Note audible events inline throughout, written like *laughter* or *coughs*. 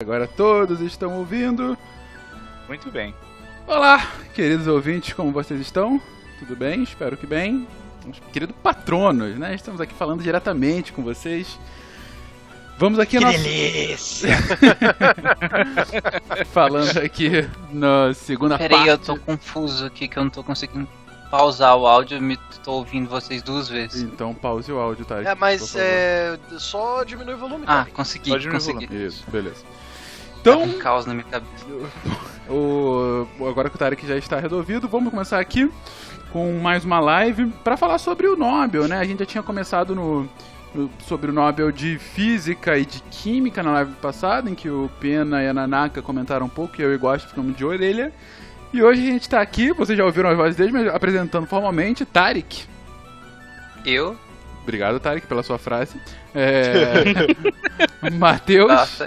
Agora todos estão ouvindo. Muito bem. Olá, queridos ouvintes, como vocês estão? Tudo bem? Espero que bem. Os queridos patronos, né? Estamos aqui falando diretamente com vocês. Vamos aqui Que nosso... delícia! *laughs* falando aqui na segunda Peraí, parte. eu tô confuso aqui que eu não tô conseguindo pausar o áudio, me tô ouvindo vocês duas vezes. Então pause o áudio, tá? É, mas é. Só diminui o volume, Ah, cara. consegui, me consegui. Isso, beleza. Tá Então, um caos na minha cabeça. *laughs* o... agora que o Tarek já está resolvido, vamos começar aqui com mais uma live para falar sobre o Nobel, né? A gente já tinha começado no, no- sobre o Nobel de Física e de Química na live passada, em que o Pena e a Nanaka comentaram um pouco, e eu e Gosto ficamos de orelha. E hoje a gente está aqui, vocês já ouviram as vozes deles, mas apresentando formalmente Tarek. Eu? Obrigado, Tarek, pela sua frase. É... *laughs* Matheus.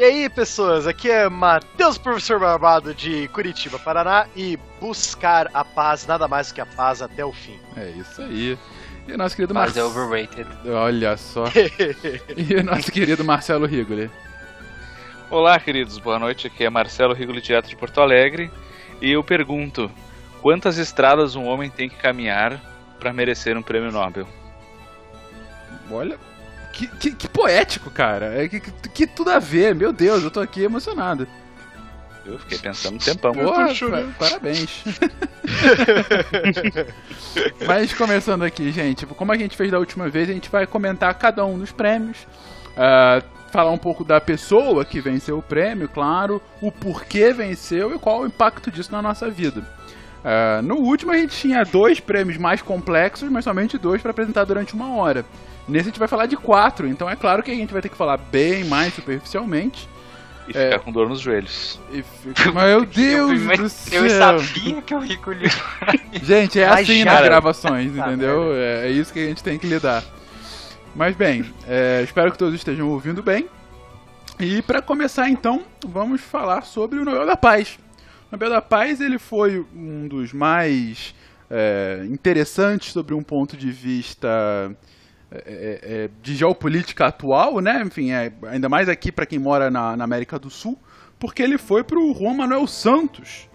E aí, pessoas, aqui é Matheus, professor Barbado de Curitiba, Paraná, e buscar a paz, nada mais do que a paz até o fim. É isso aí. E o nosso querido mas é Marcelo. overrated. Olha só. *laughs* E o nosso querido Marcelo Rigoli. Olá, queridos. Boa noite. Aqui é Marcelo Rigoli, direto de Porto Alegre. E eu pergunto: quantas estradas um homem tem que caminhar para merecer um prêmio Nobel? Olha. Que, que, que poético, cara. É que, que, que tudo a ver. Meu Deus, eu tô aqui emocionado. Eu fiquei pensando um tempão. Porra, pa- parabéns. *laughs* Mas começando aqui, gente, como a gente fez da última vez, a gente vai comentar cada um dos prêmios. ah, falar um pouco da pessoa que venceu o prêmio, claro, o porquê venceu e qual o impacto disso na nossa vida. Ah, no último a gente tinha dois prêmios mais complexos, mas somente dois para apresentar durante uma hora. Nesse a gente vai falar de quatro, então é claro que a gente vai ter que falar bem mais superficialmente. E É. ficar com dor nos joelhos. Fica- Meu *laughs* Deus eu, do céu! eu sabia que o Rico. *laughs* Gente, é Mas assim já- nas gravações, Tá entendeu? É, é isso que a gente tem que lidar. Mas bem, é, espero que todos estejam ouvindo bem. E para começar então, vamos falar sobre o Nobel da Paz. O Nobel da Paz ele foi um dos mais é, interessantes sobre um ponto de vista é, é, é, de geopolítica atual, né? Enfim, é, ainda mais aqui para quem mora na, na América do Sul, porque ele foi para o Juan Manuel Santos,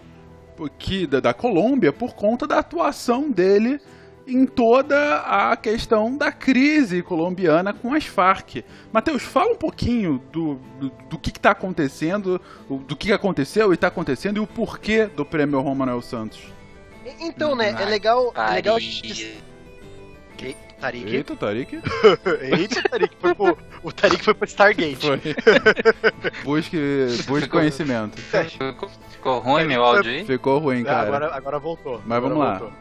que, da, da Colômbia por conta da atuação dele em toda a questão da crise colombiana com as Farc. Matheus, fala um pouquinho do, do, do que está acontecendo, o- do que aconteceu e está acontecendo e o porquê do prêmio Juan Manuel Santos. Então, né, é legal, é legal a gente... Eita, Tarik. Eita, Tarik. *laughs* Eita, Tarik. Foi pro, o Tarik foi pro Stargate. Foi. *laughs* busque, busque conhecimento. Ficou, ficou ruim meu áudio aí? Ficou ruim, Ah, cara. Agora, agora voltou. Mas agora vamos lá. voltou.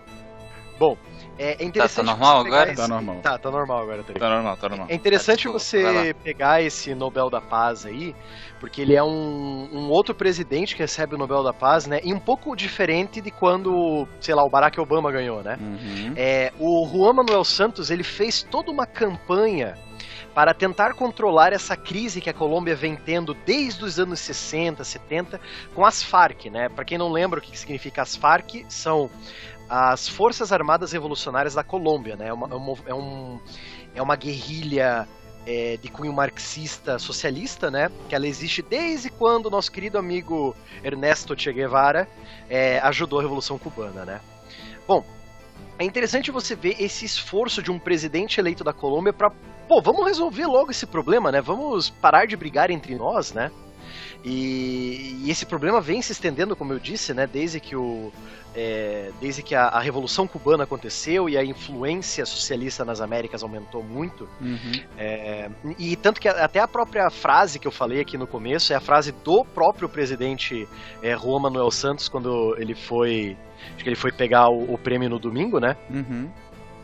Bom, é, é Tá, interessante. tá normal agora? esse- Tá normal. Tá, tá normal agora, Tarik. Tá normal, tá normal. É interessante vai você pegar esse Nobel da Paz aí, porque ele é um, um outro presidente que recebe o Nobel da Paz, né? E um pouco diferente de quando, sei lá, o Barack Obama ganhou, né? Uhum. É, o Juan Manuel Santos ele fez toda uma campanha para tentar controlar essa crise que a Colômbia vem tendo desde os anos 60, 70 com as Farc, né? Para quem não lembra o que significa as Farc, são as Forças Armadas Revolucionárias da Colômbia, né? É uma, é uma, é um- é uma guerrilha é, de cunho marxista socialista, né? Que ela existe desde quando o nosso querido amigo Ernesto Che Guevara é, ajudou a Revolução Cubana, né? Bom, é interessante você ver esse esforço de um presidente eleito da Colômbia para, pô, vamos resolver logo esse problema, né? Vamos parar de brigar entre nós, né? E, e esse problema vem se estendendo, como eu disse, né? Desde que o é, desde que a, a Revolução Cubana aconteceu e a influência socialista nas Américas aumentou muito, Uhum. é, e tanto que até a própria frase que eu falei aqui no começo é a frase do próprio presidente é, Juan Manuel Santos quando ele foi, acho que ele foi pegar o, o prêmio no domingo, né? Uhum.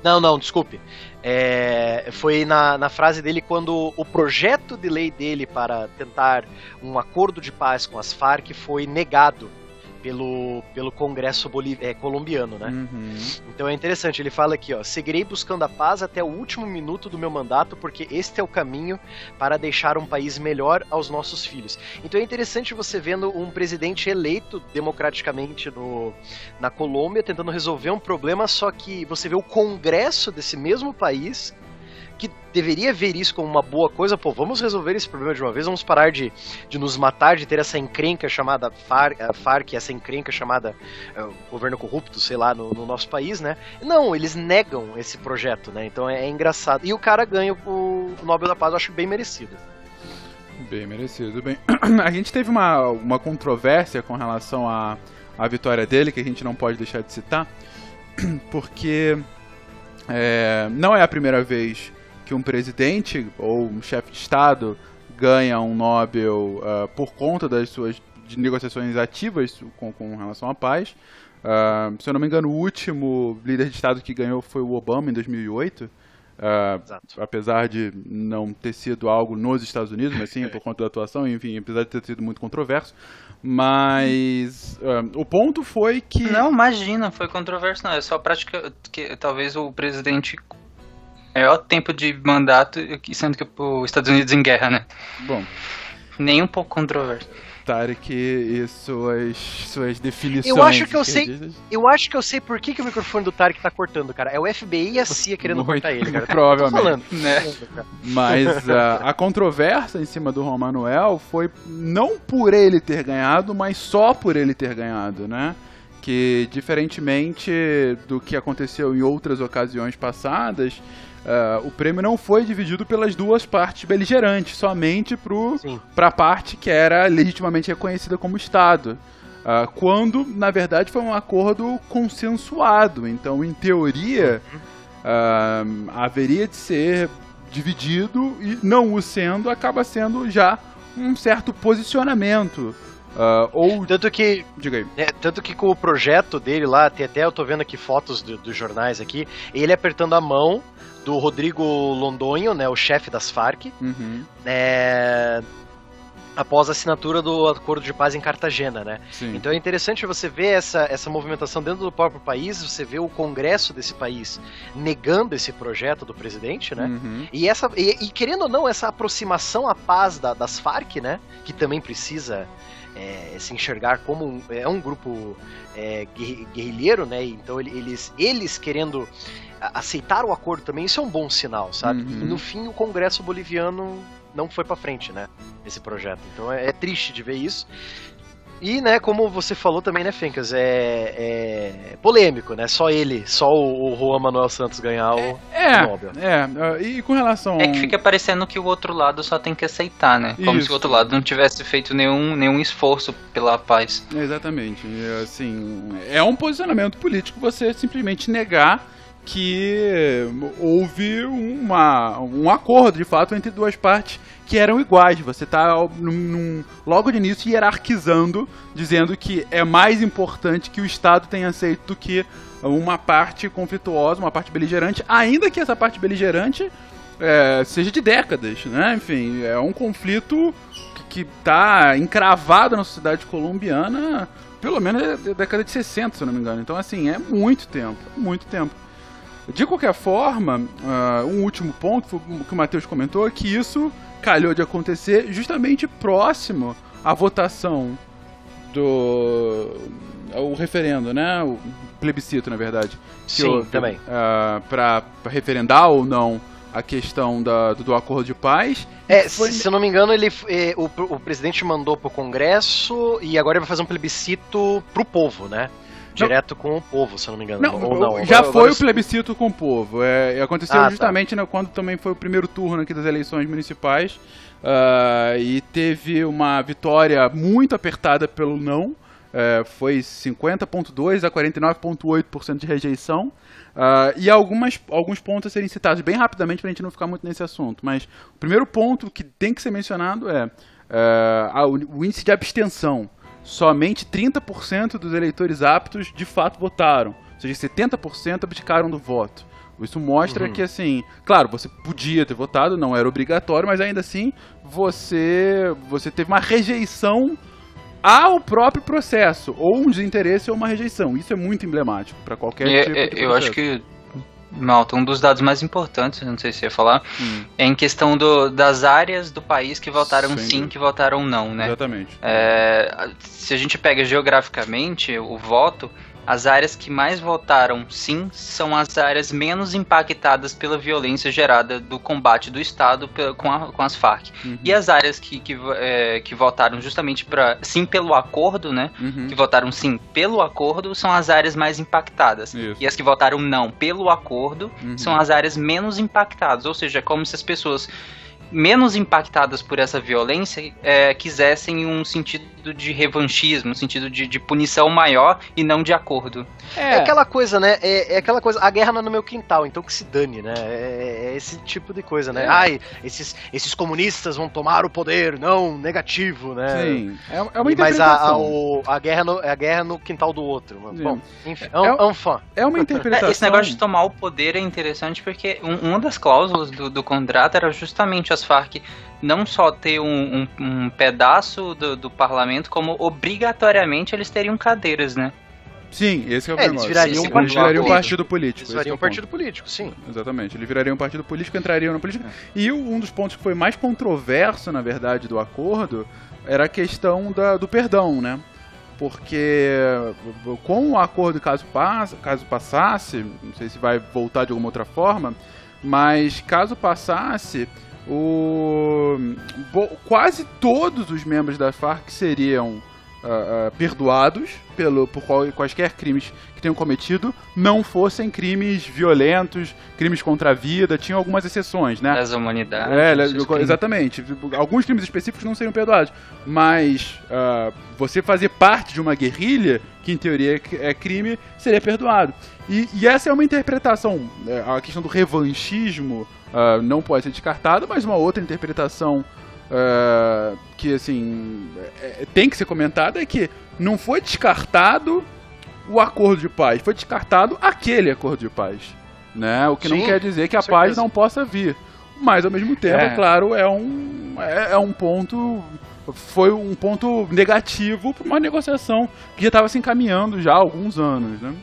Não, não, desculpe. É, foi na, na frase dele quando o projeto de lei dele para tentar um acordo de paz com as Farc foi negado pelo, pelo Congresso boli- é, colombiano, né? Uhum. Então é interessante, ele fala aqui, ó, seguirei buscando a paz até o último minuto do meu mandato, porque este é o caminho para deixar um país melhor aos nossos filhos. Então é interessante você vendo um presidente eleito democraticamente no, na Colômbia tentando resolver um problema, só que você vê o Congresso desse mesmo país que deveria ver isso como uma boa coisa, pô, vamos resolver esse problema de uma vez, vamos parar de, de nos matar, de ter essa encrenca chamada FARC, FARC essa encrenca chamada uh, governo corrupto, sei lá, no, no, nosso país, né? Não, eles negam esse projeto, né? Então é, é engraçado. E o cara ganha o, o Nobel da Paz, eu acho bem merecido. Bem merecido. Bem, *clears throat* a gente teve uma, uma controvérsia com relação à, à vitória dele, que a gente não pode deixar de citar, *clears throat* porque é, não é a primeira vez que um presidente ou um chefe de Estado ganha um Nobel uh, por conta das suas negociações ativas com, com relação à paz. Uh, se eu não me engano, o último líder de Estado que ganhou foi o Obama em 2008. Uh, apesar de não ter sido algo nos Estados Unidos, mas sim por *laughs* conta da atuação, enfim, apesar de ter sido muito controverso. Mas uh, o ponto foi que. Não, imagina, foi controverso, não. É só prática que talvez o presidente. Maior tempo de mandato, sendo que os Estados Unidos em guerra, né? Bom. Nem um pouco controverso. Tarek e suas, suas definições. Eu acho que eu sei. Eu acho que eu sei por que, que o microfone do Tarek tá cortando, cara. É o FBI e a CIA querendo Muito, cortar ele, cara. *laughs* Provavelmente. *laughs* Né? Mas uh, *laughs* a controvérsia em cima do Romanuel foi não por ele ter ganhado, mas só por ele ter ganhado, né? Que diferentemente do que aconteceu em outras ocasiões passadas, Uh, o prêmio não foi dividido pelas duas partes beligerantes, somente para a parte que era legitimamente reconhecida como Estado. Uh, quando, na verdade, foi um acordo consensuado. Então, em teoria, uh, haveria de ser dividido e, não o sendo, acaba sendo já um certo posicionamento. Uh, ou tanto que diga aí. É, tanto que com o projeto dele lá tem até eu tô vendo aqui fotos do, dos jornais aqui ele apertando a mão do Rodrigo Londonho, né, o chefe das Farc, uhum. é, após a assinatura do Acordo de Paz em Cartagena, né? Sim. Então é interessante você ver essa, essa movimentação dentro do próprio país, você vê o Congresso desse país negando esse projeto do presidente, né? Uhum. E, essa, e, e, querendo ou não, essa aproximação à paz da, das Farc, né? Que também precisa é, se enxergar como um, é um grupo é, guerrilheiro, né? Então eles, eles querendo aceitar o acordo também, isso é um bom sinal, sabe? Uhum. E no fim o Congresso boliviano não foi para frente, né? Esse projeto. Então é, é, triste de ver isso. E, né, como você falou também, né, Fencas, é, é polêmico, né? Só ele, só o, o Juan Manuel Santos ganhar o, é, o Nobel. É, e com relação... É que fica parecendo que o outro lado só tem que aceitar, né? Como Isso. se o outro lado não tivesse feito nenhum, nenhum esforço pela paz. Exatamente. Assim, é um posicionamento político você simplesmente negar que houve uma, um acordo de fato entre duas partes que eram iguais. Você está logo de início hierarquizando, dizendo que é mais importante que o Estado tenha aceito do que uma parte conflituosa, uma parte beligerante, ainda que essa parte beligerante é, seja de décadas, né? Enfim, é um conflito que está encravado na sociedade colombiana pelo menos da década de 60, se não me engano. Então, assim, é muito tempo, muito tempo. De qualquer forma, uh, um último ponto que o Matheus comentou é que isso calhou de acontecer justamente próximo à votação do o referendo, né? O plebiscito, na verdade. Sim, também. Uh, para referendar ou não a questão da, do, do acordo de paz. É, foi... se eu não me engano, ele, eh, o, o presidente mandou pro Congresso e agora ele vai fazer um plebiscito pro povo, né? Direto com o povo, se eu não me engano. Não, ou não. Já agora, foi agora... o plebiscito com o povo. É, aconteceu ah, tá. justamente tá. né, quando também foi o primeiro turno aqui das eleições municipais. Uh, e teve uma vitória muito apertada pelo não. Uh, foi 50,2% a 49,8% de rejeição. Uh, e algumas, alguns pontos a serem citados bem rapidamente para a gente não ficar muito nesse assunto. Mas o primeiro ponto que tem que ser mencionado é uh, o índice de abstenção somente 30% dos eleitores aptos de fato votaram. Ou seja, 70% abdicaram do voto. Isso mostra uhum. que, assim, claro, você podia ter votado, não era obrigatório, mas ainda assim você, você teve uma rejeição ao próprio processo, ou um desinteresse ou uma rejeição. Isso é muito emblemático para qualquer e, tipo é, Eu acho que Malta, um dos dados mais importantes, não sei se ia falar, hum. é em questão do, das áreas do país que votaram Sem sim, que votaram não, né? Exatamente. É, se a gente pega geograficamente o voto, as áreas que mais votaram sim são as áreas menos impactadas pela violência gerada do combate do Estado com, a, com as Farc. Uhum. E as áreas que, que, é, que votaram justamente para sim pelo acordo, né? Uhum. Que votaram sim pelo acordo são as áreas mais impactadas. Isso. E as que votaram não pelo acordo uhum. são as áreas menos impactadas. Ou seja, é como se as pessoas menos impactadas por essa violência é, quisessem um sentido de revanchismo, um sentido de, de, punição maior e não de acordo. É, é aquela coisa, né? É, é, aquela coisa, a guerra não é no meu quintal, então que se dane, né? É, é esse tipo de coisa, né? É. Ai, esses, esses comunistas vão tomar o poder, não, negativo, né? Sim, é, é uma interpretação. Mas a, a, o, a, guerra no, a guerra no quintal do outro. Sim. Bom, enfim, é, um, um fã. É uma interpretação. esse negócio de tomar o poder é interessante porque um, uma das cláusulas do, do contrato era justamente as Farc não só ter um, um, um pedaço do, do, parlamento, como obrigatoriamente eles teriam cadeiras, né? Sim, esse é o é, Eles virariam, sim, eles virariam um partido político. Eles virariam é um partido político, sim. Exatamente. Eles virariam um partido político, entrariam na política. É. E um dos pontos que foi mais controverso, na verdade, do acordo era a questão da, do perdão, né? Porque com o acordo, caso, passe, caso passasse, não sei se vai voltar de alguma outra forma, mas caso passasse, o, quase todos os membros da Farc seriam uh, uh, perdoados pelo, por qual, quaisquer crimes que tenham cometido não fossem crimes violentos, crimes contra a vida, tinham algumas exceções, né? Das humanidades. É, exatamente. Alguns crimes específicos não seriam perdoados, mas uh, você fazer parte de uma guerrilha, que em teoria é crime, seria perdoado. E, e essa é uma interpretação, é, a questão do revanchismo não pode ser descartada, mas uma outra interpretação uh, que assim é, tem que ser comentada é que não foi descartado o acordo de paz, foi descartado aquele acordo de paz, né? O que Sim, não quer dizer que a paz não possa vir, mas ao mesmo tempo, é. claro, é um é, é um ponto foi um ponto negativo para uma negociação que já estava se encaminhando já há alguns anos, né?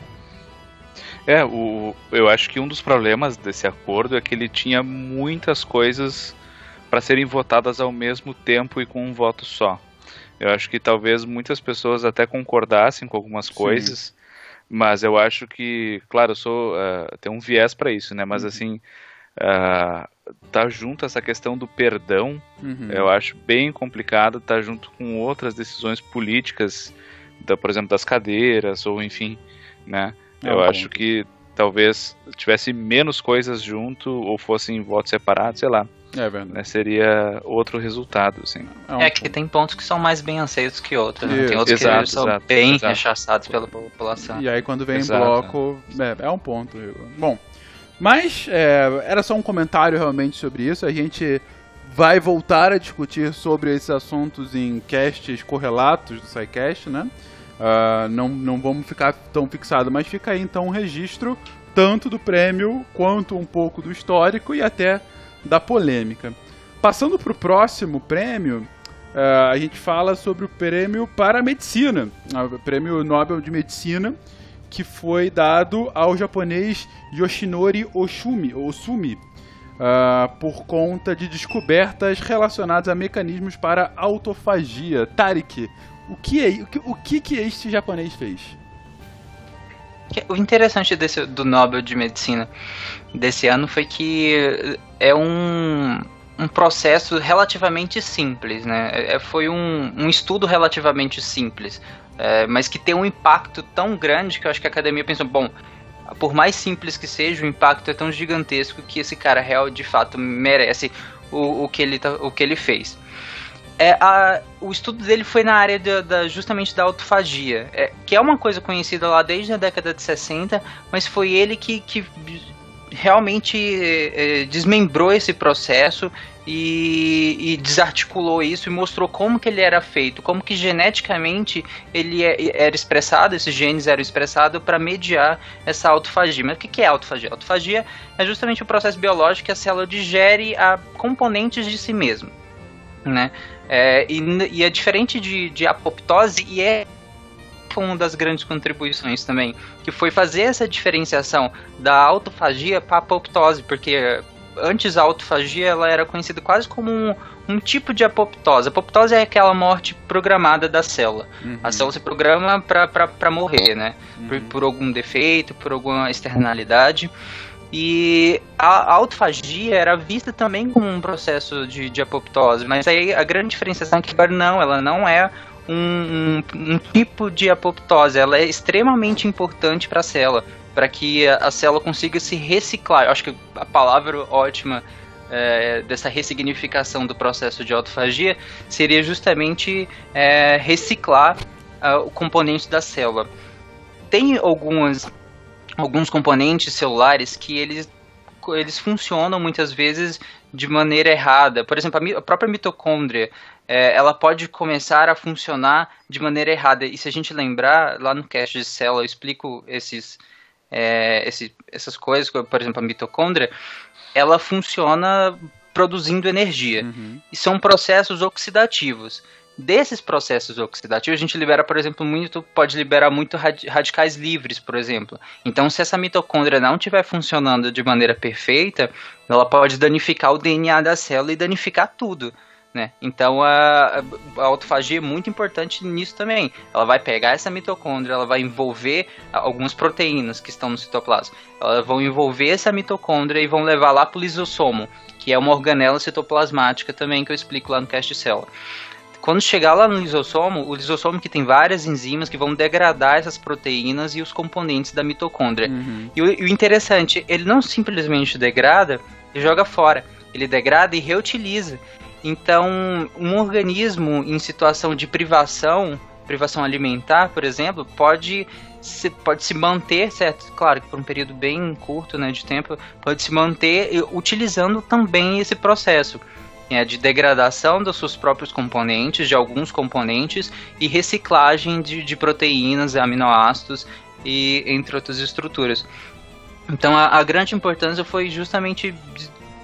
É, o, eu acho que um dos problemas desse acordo é que ele tinha muitas coisas para serem votadas ao mesmo tempo e com um voto só. Eu acho que talvez muitas pessoas até concordassem com algumas coisas, Sim. mas eu acho que, claro, eu sou uh, tem um viés para isso, né? Mas uhum. assim, uh, tá junto essa questão do perdão, uhum. eu acho bem complicado, tá junto com outras decisões políticas, da, por exemplo, das cadeiras ou enfim, né? eu acho que talvez tivesse menos coisas junto ou fossem votos separados, sei lá. É verdade. Né, seria outro resultado, assim. É, um é que ponto. tem pontos que são mais bem aceitos que outros. Né? Tem outros exato, que são exato, bem exato. rechaçados pela população. E aí quando vem em bloco, é, é, um ponto. Bom, mas é, era só um comentário realmente sobre isso. A gente vai voltar a discutir sobre esses assuntos em casts correlatos do SciCast, né? Uh, não, não vamos ficar tão fixados, mas fica aí então um registro tanto do prêmio quanto um pouco do histórico e até da polêmica. Passando para o próximo prêmio, uh, a gente fala sobre o prêmio para a medicina, o prêmio Nobel de Medicina, que foi dado ao japonês Yoshinori Oshumi, Osumi, uh, por conta de descobertas relacionadas a mecanismos para autofagia. Tarik, o que é, o que, o que, que este japonês fez? O interessante desse, do Nobel de Medicina desse ano foi que é um, um processo relativamente simples, né? É, é, foi um, um estudo relativamente simples, é, mas que tem um impacto tão grande que eu acho que a academia pensou, bom, por mais simples que seja, o impacto é tão gigantesco que esse cara real de fato merece o, o, que, ele, tá, o que ele fez. É, a, o estudo dele foi na área da, da justamente da autofagia, é, que é uma coisa conhecida lá desde a década de 60, mas foi ele que, que realmente é, é, desmembrou esse processo e, e, desarticulou isso e mostrou como que ele era feito, como que geneticamente ele é, era expressado, esses genes eram expressados para mediar essa autofagia. Mas o que é autofagia? Autofagia é justamente o processo biológico que a célula digere a componentes de si mesma, né? É, e, e, é diferente de, de apoptose e é uma das grandes contribuições também, que foi fazer essa diferenciação da autofagia para apoptose, porque antes a autofagia ela era conhecida quase como um, um tipo de apoptose. A apoptose é aquela morte programada da célula. Uhum. A célula se programa para morrer, né? Uhum. Por, por, algum defeito, por alguma externalidade. E a autofagia era vista também como um processo de, de apoptose, mas aí a grande diferenciação é que agora não, ela não é um, um, um tipo de apoptose, ela é extremamente importante para a célula, para que a, a, célula consiga se reciclar. Eu acho que a palavra ótima é, dessa ressignificação do processo de autofagia seria justamente é, reciclar uh, o componente da célula. Tem algumas alguns componentes celulares que eles, eles funcionam muitas vezes de maneira errada. Por exemplo, a, a própria mitocôndria, é, ela pode começar a funcionar de maneira errada. E se a gente lembrar, lá no cast de célula eu explico esses, é, esse, essas coisas, por exemplo, a mitocôndria, ela funciona produzindo energia. Uhum. E são processos oxidativos desses processos oxidativos, a gente libera, por exemplo, muito, pode liberar muito radicais livres, por exemplo. Então, se essa mitocôndria não estiver funcionando de maneira perfeita, ela pode danificar o DNA da célula e danificar tudo. Né? Então a, a, autofagia é muito importante nisso também. Ela vai pegar essa mitocôndria, ela vai envolver algumas proteínas que estão no citoplasma. Elas vão envolver essa mitocôndria e vão levar lá para o lisossomo, que é uma organela citoplasmática também que eu explico lá no cast célula. Quando chegar lá no lisossomo, o lisossomo que tem várias enzimas que vão degradar essas proteínas e os componentes da mitocôndria. Uhum. E, o, e o interessante, ele não simplesmente degrada e joga fora. Ele degrada e reutiliza. Então, um organismo em situação de privação, privação alimentar, por exemplo, pode se, pode se manter, certo? Claro que por um período bem curto né, de tempo, pode se manter utilizando também esse processo é, de degradação dos seus próprios componentes, de alguns componentes, e reciclagem de, de proteínas, aminoácidos e entre outras estruturas. Então a, a, grande importância foi justamente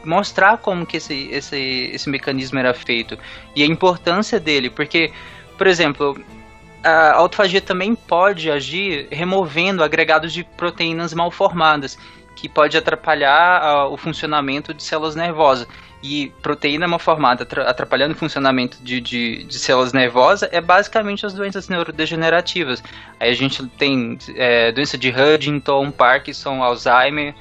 mostrar como que esse, esse, esse mecanismo era feito e a importância dele, porque, por exemplo, a autofagia também pode agir removendo agregados de proteínas mal formadas, que pode atrapalhar uh, o funcionamento de células nervosas e proteína mal formada atrapalhando o funcionamento de, de, de, células nervosas é basicamente as doenças neurodegenerativas. Aí a gente tem é, doença de Huntington, Parkinson, Alzheimer.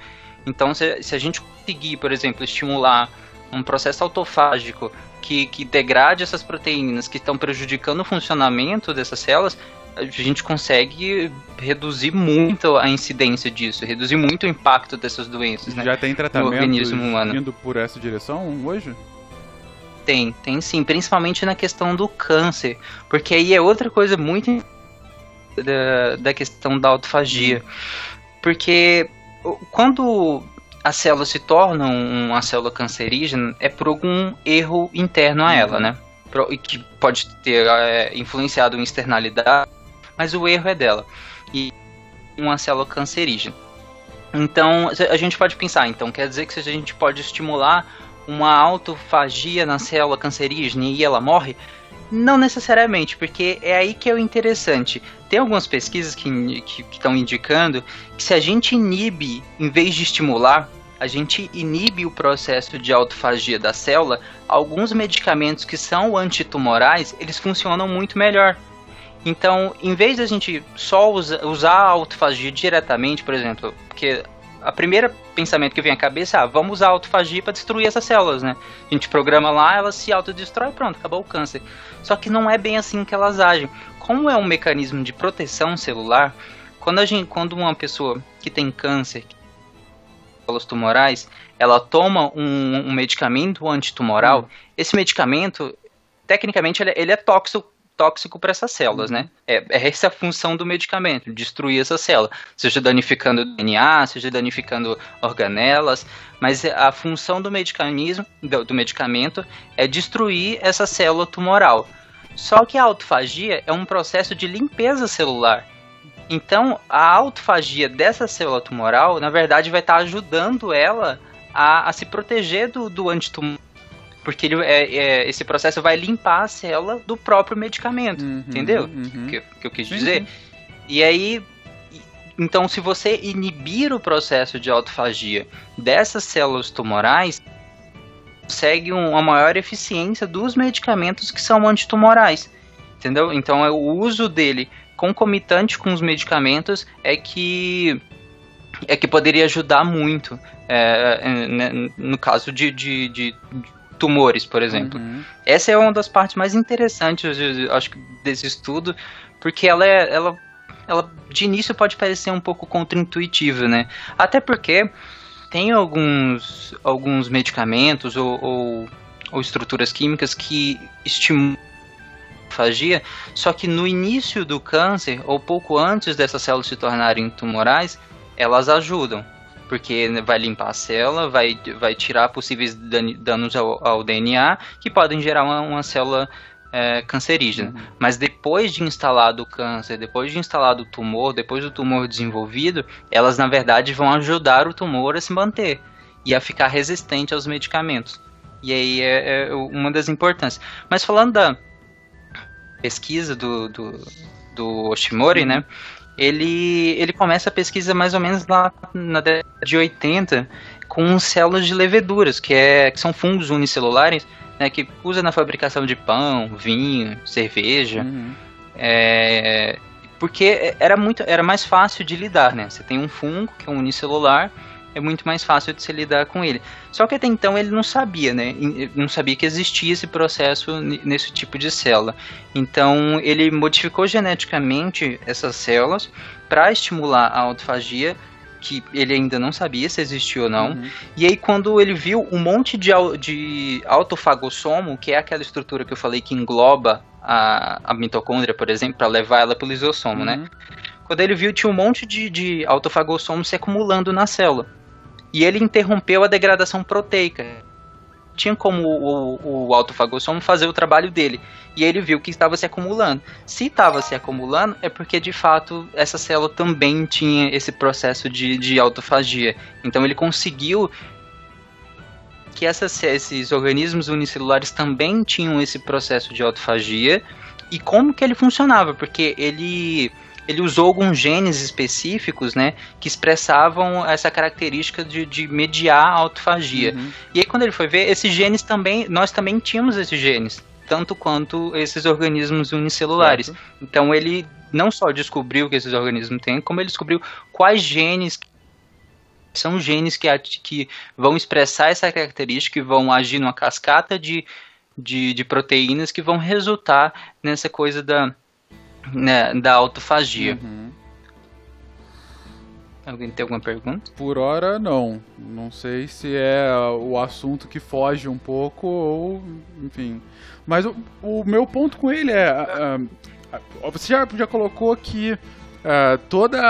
Então, se, se a gente conseguir, por exemplo, estimular um processo autofágico que, que degrade essas proteínas que estão prejudicando o funcionamento dessas células, a gente consegue reduzir muito a incidência disso, reduzir muito o impacto dessas doenças. Né, Já tem tratamento indo por essa direção hoje? Tem, tem sim, principalmente na questão do câncer, porque aí é outra coisa muito da, da questão da autofagia. Porque quando a célula se torna uma célula cancerígena, é por algum erro interno a ela, uhum. né? Que pode ter é, influenciado em externalidade mas o erro é dela. E uma célula cancerígena. Então, a gente pode pensar, então quer dizer que se a gente pode estimular uma autofagia na célula cancerígena e ela morre? Não necessariamente, porque é aí que é o interessante. Tem algumas pesquisas que estão indicando que se a gente inibe, em vez de estimular, a gente inibe o processo de autofagia da célula, alguns medicamentos que são antitumorais, eles funcionam muito melhor. Então, em vez da gente só usa, usar a autofagia diretamente, por exemplo, porque a primeira pensamento que vem à cabeça é, ah, vamos usar a autofagia para destruir essas células, né? A gente programa lá, elas se autodestrói pronto, acabou o câncer. Só que não é bem assim que elas agem. Como é um mecanismo de proteção celular, quando, a gente, quando uma pessoa que tem câncer, células tumorais, ela toma um, um medicamento antitumoral, hum. esse medicamento, tecnicamente, ele, ele é tóxico tóxico para essas células, né? É, é, essa a função do medicamento, destruir essa célula, seja danificando DNA, seja danificando organelas, mas a função do mecanismo, do, do medicamento é destruir essa célula tumoral. Só que a autofagia é um processo de limpeza celular. Então, a autofagia dessa célula tumoral, na verdade, vai estar ajudando ela a, a se proteger do, do antitumor porque ele, é, é, esse processo vai limpar a célula do próprio medicamento. Uhum, entendeu? Uhum. Que, que eu quis dizer? Sim. E aí, então, se você inibir o processo de autofagia dessas células tumorais, consegue uma maior eficiência dos medicamentos que são antitumorais. Entendeu? Então, é o uso dele concomitante com os medicamentos é que é que poderia ajudar muito é, é né, no caso de, de, de, tumores, por exemplo. Uhum. Essa é uma das partes mais interessantes, acho desse estudo, porque ela é, ela, ela de início pode parecer um pouco contraintuitiva, né? Até porque tem alguns, alguns medicamentos ou, ou, ou estruturas químicas que estimulam fagia, só que no início do câncer, ou pouco antes dessas células se tornarem tumorais, elas ajudam. Porque vai limpar a célula, vai, vai tirar possíveis danos ao, ao DNA que podem gerar uma, uma célula é, cancerígena. Uhum. Mas depois de instalado o câncer, depois de instalado o tumor, depois do tumor desenvolvido, elas na verdade vão ajudar o tumor a se manter e a ficar resistente aos medicamentos. E aí é, é uma das importâncias. Mas falando da pesquisa do, do, do Oshimori, né? Ele, ele começa a pesquisa mais ou menos lá na década de 80 com células de leveduras, que, é, que são fungos unicelulares, né, que usa na fabricação de pão, vinho, cerveja. Uhum. É, porque era muito era mais fácil de lidar, né? Você tem um fungo que é um unicelular é muito mais fácil de se lidar com ele. Só que até então ele não sabia, né? Não sabia que existia esse processo nesse tipo de célula. Então ele modificou geneticamente essas células para estimular a autofagia que ele ainda não sabia se existia ou não. Uhum. E aí, quando ele viu um monte de, de autofagossomo, que é aquela estrutura que eu falei que engloba a, a mitocôndria, por exemplo, para levar ela para o lisossomo, né? uhum. né? Quando ele viu, tinha um monte de, de autofagossomo se acumulando na célula e ele interrompeu a degradação proteica. Tinha como o, o autofagossomo fazer o trabalho dele. E ele viu que estava se acumulando. Se estava se acumulando, é porque de fato essa célula também tinha esse processo de, de autofagia. Então ele conseguiu que essas, esses organismos unicelulares também tinham esse processo de autofagia. E como que ele funcionava? Porque ele ele usou alguns genes específicos, né, que expressavam essa característica de, de mediar a autofagia. Uhum. E aí quando ele foi ver, esses genes também, nós também tínhamos esses genes, tanto quanto esses organismos unicelulares. Certo. Então ele não só descobriu que esses organismos têm, como ele descobriu quais genes são genes que, que vão expressar essa característica e vão agir numa cascata de, de, de proteínas que vão resultar nessa coisa da, né, da autofagia. Uhum. Alguém tem alguma pergunta? Por hora, não. Não sei se é o assunto que foge um pouco ou. Enfim. Mas o, o meu ponto com ele é. Uh, você já, já colocou que uh, toda,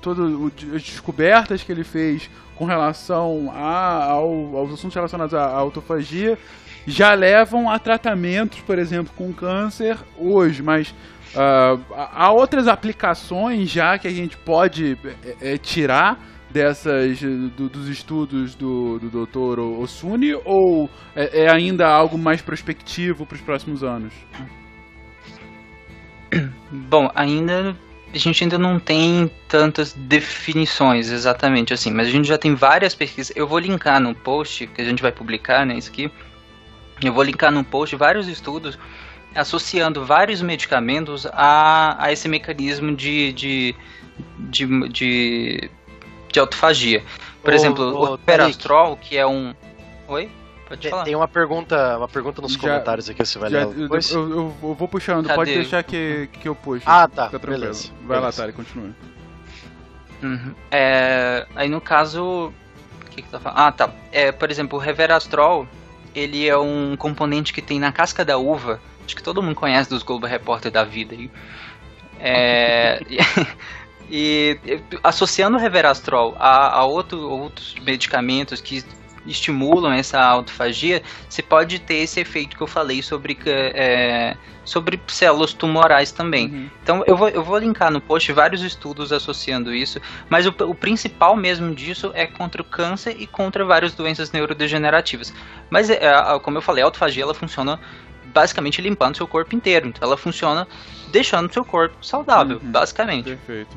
todas as descobertas que ele fez com relação a, ao, aos assuntos relacionados à autofagia já levam a tratamentos, por exemplo, com câncer hoje, mas Uh, há outras aplicações já que a gente pode é, é, tirar dessas do, dos estudos do, do Dr. Osuni ou é, é ainda algo mais prospectivo para os próximos anos? *coughs* Bom, ainda a gente ainda não tem tantas definições exatamente assim, mas a gente já tem várias pesquisas. Eu vou linkar no post que a gente vai publicar, né, isso aqui. Eu vou linkar no post vários estudos associando vários medicamentos a, a esse mecanismo de, de, de, de, de autofagia. Por exemplo, o Perastrol, que é um. Oi? Pode falar. Tem uma pergunta, uma pergunta nos já, comentários aqui, você vai já, ler depois? Eu, eu, eu, vou puxando, Cadê? pode deixar que, que eu puxo. Ah, tá. Beleza. Vai beleza. lá, Tari, continua. Uhum. É, aí no caso. O que, que tá falando? Ah, tá. É, por exemplo, o Reverastrol, ele é um componente que tem na casca da uva acho que todo mundo conhece dos Globo Repórter da vida aí. É, *laughs* e, e, associando o Reverastrol a, a outro, outros medicamentos que estimulam essa autofagia, você pode ter esse efeito que eu falei sobre, é, sobre células tumorais também. Uhum. Então eu vou, eu vou linkar no post vários estudos associando isso, mas o, o principal mesmo disso é contra o câncer e contra várias doenças neurodegenerativas. Mas, é, como eu falei, a autofagia ela funciona basicamente limpando seu corpo inteiro. Então ela funciona deixando seu corpo saudável, uhum. basicamente. Perfeito.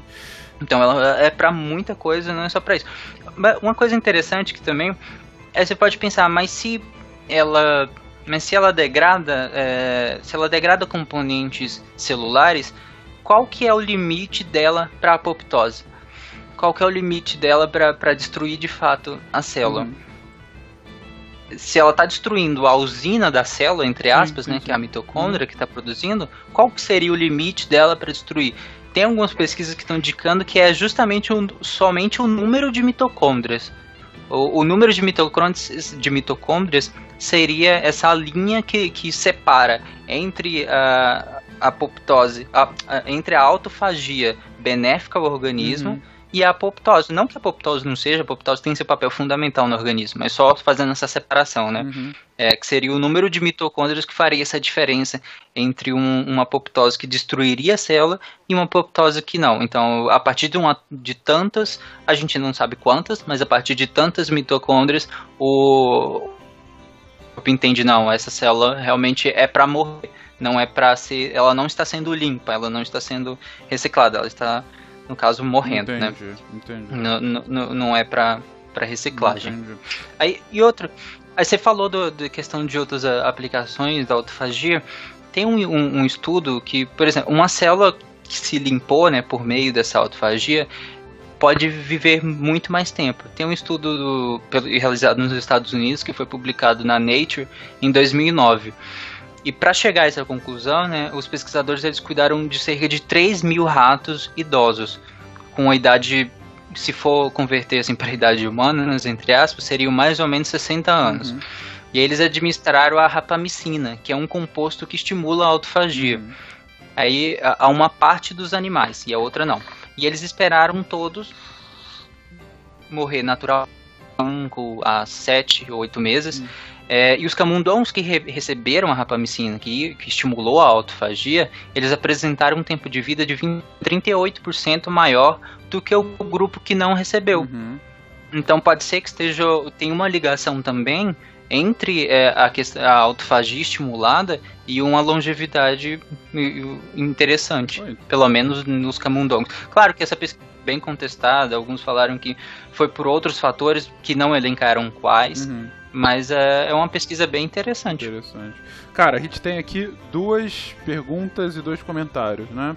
Então ela é para muita coisa, não é só para isso. Uma coisa interessante que também é você pode pensar, mas se ela, mas se ela degrada, é, se ela degrada componentes celulares, qual que é o limite dela para apoptose? Qual que é o limite dela para destruir de fato a célula? Uhum. Se ela está destruindo a usina da célula, entre aspas, sim, sim, né, que é a mitocôndria que está produzindo, qual que seria o limite dela para destruir? tem algumas pesquisas que estão indicando que é justamente um, somente o número de mitocôndrias. O, o número de mitocôndrias, de mitocôndrias seria essa linha que, que separa entre a, a apoptose, a, a, entre a autofagia benéfica ao organismo uhum e a apoptose. Não que a apoptose não seja, a apoptose tem seu papel fundamental no organismo, mas só fazendo essa separação, né? Uhum. É, que seria o número de mitocôndrias que faria essa diferença entre um, uma apoptose que destruiria a célula e uma apoptose que não. Então, a partir de, uma, de tantas, a gente não sabe quantas, mas a partir de tantas mitocôndrias, o corpo entende, não, essa célula realmente é para morrer. Não é para ser. Ela não está sendo limpa, ela não está sendo reciclada, ela está no caso, morrendo, entendi, né? Entendi. Não, é pra, pra reciclagem. Entendi. Aí, e outro, aí você falou da questão de outras aplicações da autofagia. Tem um, um, um, estudo que, por exemplo, uma célula que se limpou né, por meio dessa autofagia pode viver muito mais tempo. Tem um estudo do, realizado nos Estados Unidos que foi publicado na Nature em 2009 e para chegar a essa conclusão, né, os pesquisadores eles cuidaram de cerca de 3 mil ratos idosos, com a idade, se for converter assim, *laughs* para a idade humana, entre aspas, seriam mais ou menos 60 anos. Uhum. E eles administraram a rapamicina, que é um composto que estimula a autofagia. Uhum. Aí a, a uma parte dos animais, e a outra não. E eles esperaram todos morrer natural a 7 ou 8 meses. Uhum é, e os camundongos que re receberam a rapamicina, que, que, estimulou a autofagia, eles apresentaram um tempo de vida de 20, 38% maior do que o grupo que não recebeu. Uhum. Então pode ser que esteja tem uma ligação também entre é, a, a autofagia estimulada e uma longevidade interessante, Oi. pelo menos nos camundongos. Claro que essa pesquisa é bem contestada, alguns falaram que foi por outros fatores que não elencaram quais. Uhum. Mas é, é uma pesquisa bem interessante. Interessante. Cara, a gente tem aqui duas perguntas e dois comentários, né?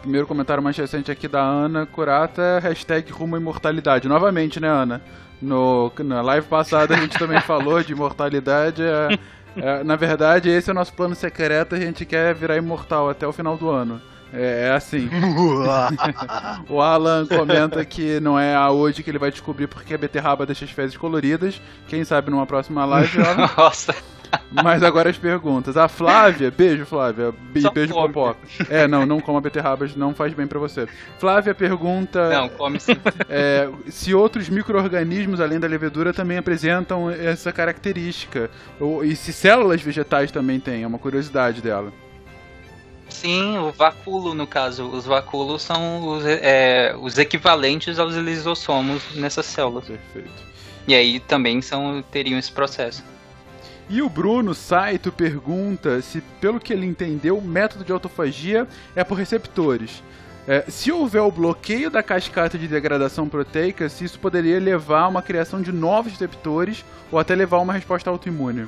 Primeiro comentário mais recente aqui da Ana Curata, hashtag rumo à imortalidade. Novamente, né, Ana? No, na live passada a gente também *laughs* falou de imortalidade. É, é, na verdade, esse é o nosso plano secreto, a gente quer virar imortal até o final do ano. É, é assim. *laughs* o Alan comenta que não é a hoje que ele vai descobrir porque a beterraba deixa as fezes coloridas. Quem sabe numa próxima live. Ela... *laughs* Nossa. Mas agora as perguntas. A Flávia, beijo Flávia, e beijo come. Popó. É, não, não coma beterrabas, não faz bem para você. Flávia pergunta. Não, come sim. É, se outros micro-organismos além da levedura também apresentam essa característica. Ou, e se células vegetais também têm, é uma curiosidade dela. Sim, o vacúolo, no caso. Os vacúolos são os, é, os equivalentes aos lisossomos nessas células. Perfeito. E aí também são, teriam esse processo. E o Bruno Saito pergunta se, pelo que ele entendeu, o método de autofagia é por receptores. É, se houver o bloqueio da cascata de degradação proteica, se isso poderia levar a uma criação de novos receptores ou até levar a uma resposta autoimune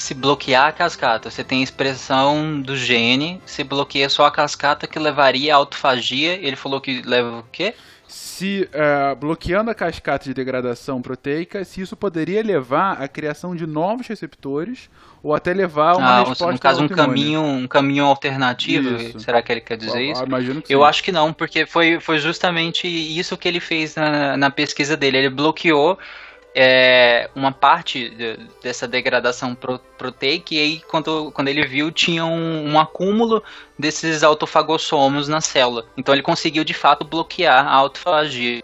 se bloquear a cascata, você tem a expressão do gene, se bloqueia só a cascata que levaria à autofagia, ele falou que leva o quê? Se uh, bloqueando a cascata de degradação proteica, se isso poderia levar à criação de novos receptores ou até levar a uma ah, resposta no caso um caminho um caminho alternativo isso. será que ele quer dizer ah, isso imagino que eu sim. acho que não porque foi, foi justamente isso que ele fez na, na pesquisa dele ele bloqueou é, uma parte de, dessa degradação pro, proteica e aí quando, quando ele viu tinha um, um, acúmulo desses autofagossomos na célula. Então ele conseguiu de fato bloquear a autofagia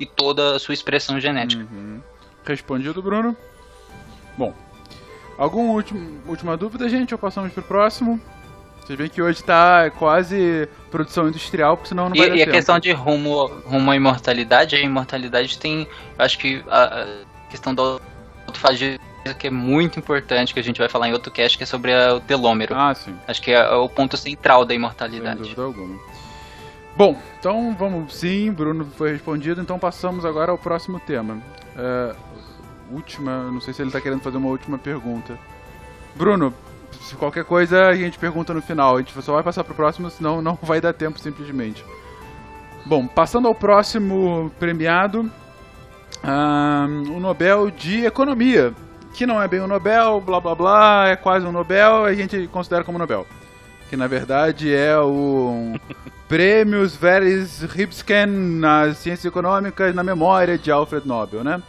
e toda a sua expressão genética. Uhum. Respondido, Bruno? Bom, alguma última dúvida, gente? Ou passamos para o próximo? Vocês veem que hoje tá quase produção industrial, porque senão não vai e, dar E tempo. a questão de rumo, rumo à imortalidade, a imortalidade tem, acho que a, questão da autofagia que é muito importante, que a gente vai falar em outro cast, que é sobre a, o telômero. Ah, sim. Acho que é, é o ponto central da imortalidade. Sem dúvida alguma. Bom, então vamos. Sim, Bruno foi respondido, então passamos agora ao próximo tema. É, última, não sei se ele está querendo fazer uma última pergunta. Bruno, se qualquer coisa a gente pergunta no final. A gente só vai passar pro próximo, senão não *laughs* vai dar tempo simplesmente. Bom, passando ao próximo premiado, um, o Nobel de Economia, que não é bem um Nobel, blá blá blá, é quase um Nobel, a gente considera como Nobel. Que na verdade é o *laughs* Prêmios Veres Ribsken nas Ciências Econômicas na memória de Alfred Nobel, né?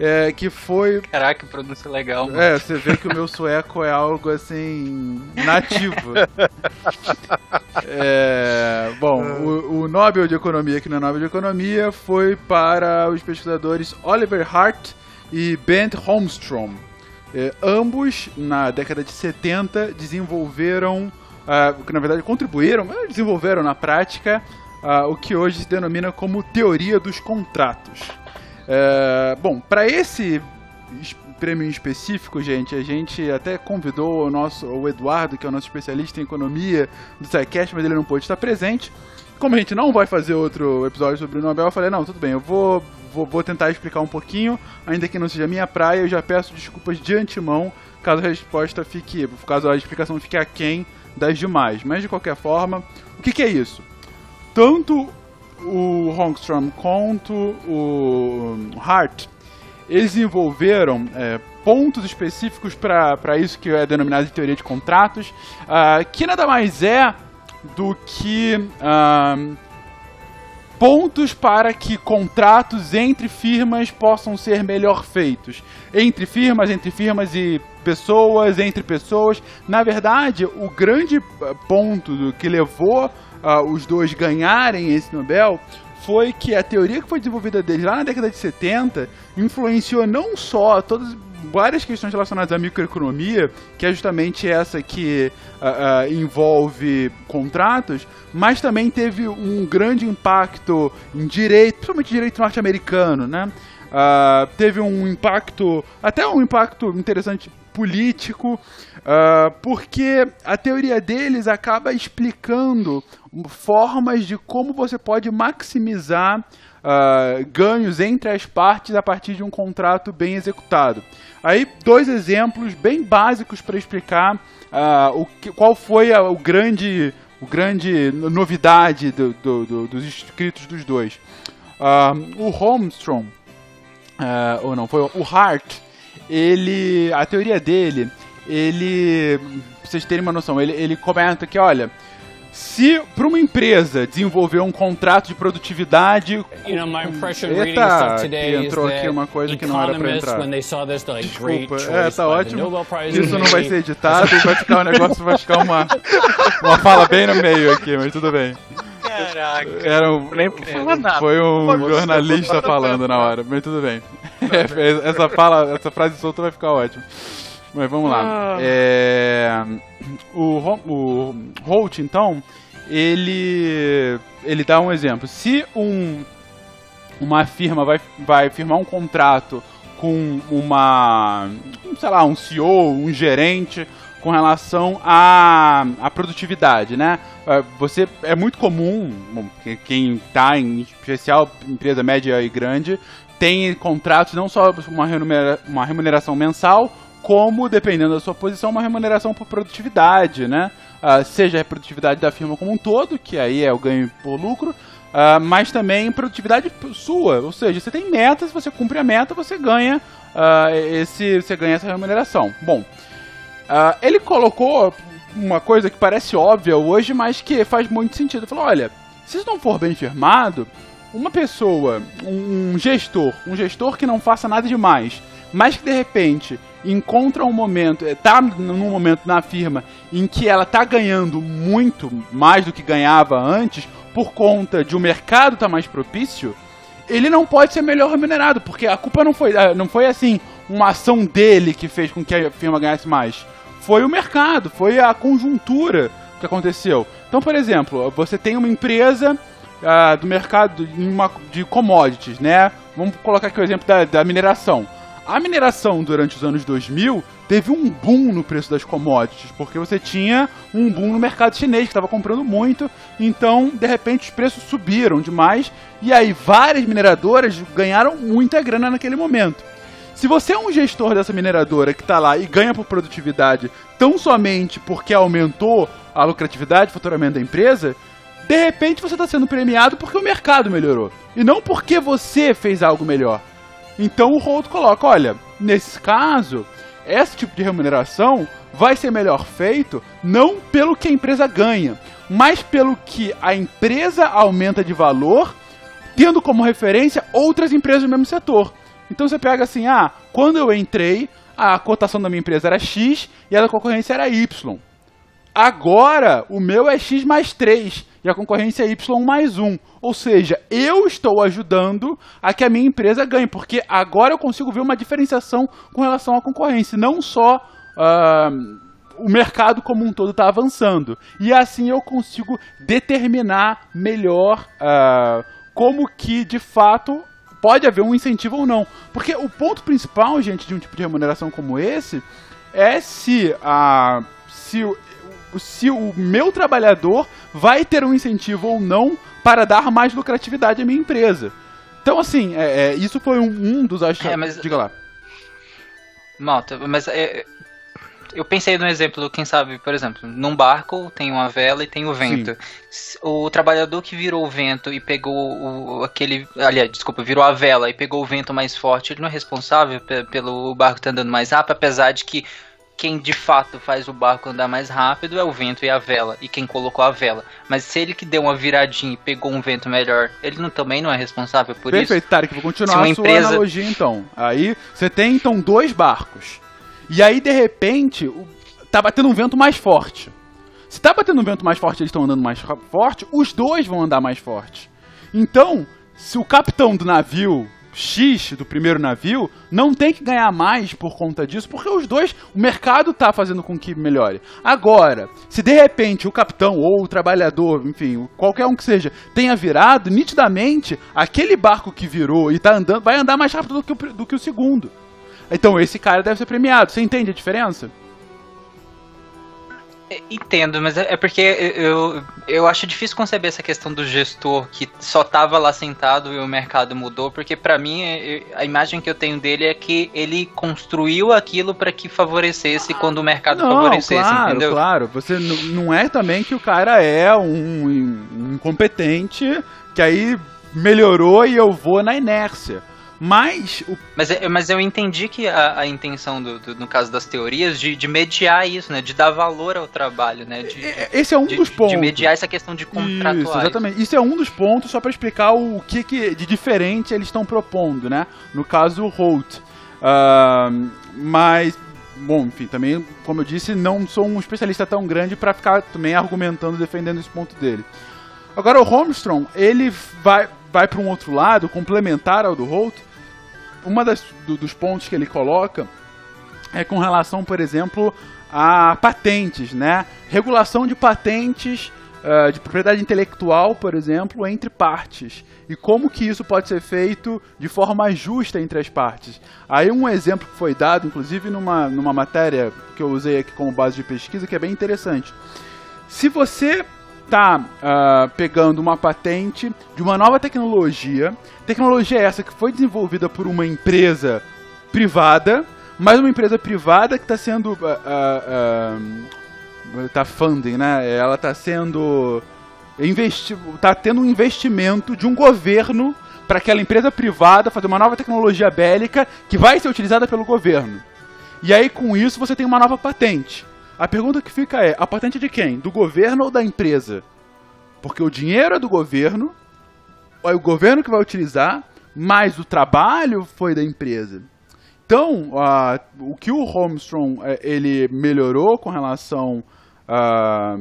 É, que foi. Caraca, pronúncia legal. Mano. É, você vê que o meu *laughs* sueco é algo assim. nativo. *laughs* é, bom, o, o, Nobel de Economia, que não é Nobel de Economia, foi para os pesquisadores Oliver Hart e Bent Holmstrom. É, ambos, na década de 70, desenvolveram uh, que na verdade contribuíram, mas desenvolveram na prática uh, o que hoje se denomina como teoria dos contratos. Uh, bom, para esse prêmio em específico, gente, a gente até convidou o nosso o Eduardo, que é o nosso especialista em economia do SciCast, mas ele não pôde estar presente. Como a gente não vai fazer outro episódio sobre o Nobel, eu falei, não, tudo bem, eu vou, vou, vou tentar explicar um pouquinho, ainda que não seja minha praia, eu já peço desculpas de antemão caso a resposta fique, caso a explicação fique aquém das demais. Mas de qualquer forma, o que, que é isso? Tanto o Holmstrom quanto o Hart eles envolveram é, pontos específicos para isso que é denominado de teoria de contratos, uh, que nada mais é do que uh, pontos para que contratos entre firmas possam ser melhor feitos. Entre firmas, entre firmas e pessoas, entre pessoas. Na verdade, o grande eh, ponto que levou uh, os dois ganharem esse Nobel foi que a teoria que foi desenvolvida deles lá na década de 70 influenciou não só todas várias questões relacionadas à microeconomia, que é justamente essa que uh, uh, envolve contratos, mas também teve um grande impacto em direito, principalmente direito norte-americano, né? Uh, teve um impacto, até um impacto interessante político, porque a teoria deles acaba explicando formas de como você pode maximizar uh, ganhos entre as partes a partir de um contrato bem executado. Aí, dois exemplos bem básicos para explicar uh, o que, qual foi a o grande, o grande novidade do, do, do, dos escritos dos dois. Uh, o Holmstrom, ou não, foi o Hart, ele, a teoria dele, ele, pra vocês terem uma noção, ele, ele comenta que, olha, se para uma empresa desenvolver um contrato de produtividade, you know, my impression Eita, que entrou aqui uma coisa que não era para entrar. Desculpa, é, tá ótimo. Isso não vai ser editado e vai ficar um negócio, vai ficar uma *laughs* uma fala bem no meio aqui, mas tudo bem. Caraca. Era um, Nem nada. Foi um jornalista falando na hora, mas tudo bem. *laughs* essa fala, essa frase solta vai ficar ótima. Mas vamos lá. Ah. É, o, o Holt, então, ele, ele dá um exemplo. Se um, uma firma vai, vai firmar um contrato com uma, sei lá, um CEO, um gerente, com relação à, à produtividade, né? É, você é muito comum, bom, quem está em especial empresa média e grande, tem contratos não só uma, uma remuneração mensal, como, dependendo da sua posição, uma remuneração por produtividade, né? Uh, seja a produtividade da firma como um todo, que aí é o ganho por lucro, uh, mas também produtividade sua, ou seja, você tem metas, se você cumpre a meta, você ganha uh, esse, você ganha essa remuneração. Bom, ele colocou uma coisa que parece óbvia hoje, mas que faz muito sentido. Ele falou, olha, se isso não for bem firmado, uma pessoa, um, um gestor, um gestor que não faça nada demais, mas que de repente encontra um momento, eh, tá num momento na firma em que ela tá ganhando muito mais do que ganhava antes por conta de o mercado tá mais propício, ele não pode ser melhor remunerado, porque a culpa não foi, eh, não foi assim uma ação dele que fez com que a firma ganhasse mais. Foi o mercado, foi a conjuntura que aconteceu. Então, por exemplo, você tem uma empresa uh, do mercado de, uma, de commodities, né? Vamos colocar aqui o exemplo da, da mineração A mineração durante os anos 2000 teve um boom no preço das commodities, porque você tinha um boom no mercado chinês que estava comprando muito, então de repente os preços subiram demais e aí várias mineradoras ganharam muita grana naquele momento. Se você é um gestor dessa mineradora que está lá e ganha por produtividade tão somente porque aumentou a lucratividade, o faturamento da empresa, de repente você está sendo premiado porque o mercado melhorou e não porque você fez algo melhor. Então o Hold coloca: olha, nesse caso, esse tipo de remuneração vai ser melhor feito não pelo que a empresa ganha, mas pelo que a empresa aumenta de valor, tendo como referência outras empresas do mesmo setor. Então você pega assim: ah, quando eu entrei, a cotação da minha empresa era X e a da concorrência era Y. Agora o meu é X mais 3 e a concorrência é Y mais 1. Ou seja, eu estou ajudando a que a minha empresa ganhe, porque agora eu consigo ver uma diferenciação com relação à concorrência, não só uh, o mercado como um todo está avançando. E assim eu consigo determinar melhor uh, como que de fato pode haver um incentivo ou não. Porque o ponto principal, gente, de um tipo de remuneração como esse é se a. Se se o meu trabalhador vai ter um incentivo ou não para dar mais lucratividade à minha empresa. Então, assim, é, é, isso foi um, um dos achados. É, mas... Diga lá. Malta, mas é, eu pensei no exemplo, quem sabe, por exemplo, num barco tem uma vela e tem o vento. Sim. O trabalhador que virou o vento e pegou o, aquele. Aliás, desculpa, virou a vela e pegou o vento mais forte, ele não é responsável pelo barco estar tá andando mais rápido, apesar de que quem de fato faz o barco andar mais rápido é o vento e a vela, e quem colocou a vela. Mas se ele que deu uma viradinha e pegou um vento melhor, ele não, também não é responsável por Perfeito, isso? Perfeito, Tarek, vou continuar a sua empresa... analogia então. Aí você tem então dois barcos. E aí, de repente, tá batendo um vento mais forte. Se tá batendo um vento mais forte eles estão andando mais forte, os dois vão andar mais forte. Então, se o capitão do navio X do primeiro navio não tem que ganhar mais por conta disso, porque os dois, o mercado está fazendo com que melhore. Agora, se de repente o capitão ou o trabalhador, enfim, qualquer um que seja, tenha virado, nitidamente, aquele barco que virou e está andando, vai andar mais rápido do que, o, do que o segundo. Então esse cara deve ser premiado. Você entende a diferença? Entendo, mas é, é porque eu, eu acho difícil conceber essa questão do gestor que só tava lá sentado e o mercado mudou, porque para mim a imagem que eu tenho dele é que ele construiu aquilo para que favorecesse quando o mercado não, favorecesse, claro, entendeu? Claro, você não é também que o cara é um incompetente que aí melhorou e eu vou na inércia. Mas. O... Mas, mas eu entendi que a, a intenção, do, do, no caso das teorias, de, de mediar isso, né? De dar valor ao trabalho, né? De, Esse é um de, dos pontos. De mediar essa questão de contratuais. Isso, exatamente. Isso é um dos pontos, só para explicar o que, que de diferente eles estão propondo, né? No caso, o Holt. Uh, mas bom, enfim, também, como eu disse, não sou um especialista tão grande para ficar também argumentando, defendendo esse ponto dele. Agora, o Holmstrom, ele vai, vai para um outro lado, complementar ao do Holt, uma das, do, dos pontos que ele coloca é com relação, por exemplo, a patentes, né? Regulação de patentes uh, de propriedade intelectual, por exemplo, entre partes. E como que isso pode ser feito de forma justa entre as partes. Aí um exemplo que foi dado, inclusive numa, numa matéria que eu usei aqui como base de pesquisa, que é bem interessante. Se você está uh, ah, pegando uma patente de uma nova tecnologia. Tecnologia essa que foi desenvolvida por uma empresa privada, mas uma empresa privada que está sendo. Uh, uh, tá funding, né? Ela está sendo. Investi tá tendo um investimento de um governo para aquela empresa privada fazer uma nova tecnologia bélica que vai ser utilizada pelo governo. E aí, com isso, você tem uma nova patente. A pergunta que fica é: a patente de quem? Do governo ou da empresa? Porque o dinheiro é do governo, é o governo que vai utilizar, mas o trabalho foi da empresa. Então, uh, o que o Holmstrom uh, ele melhorou com relação uh,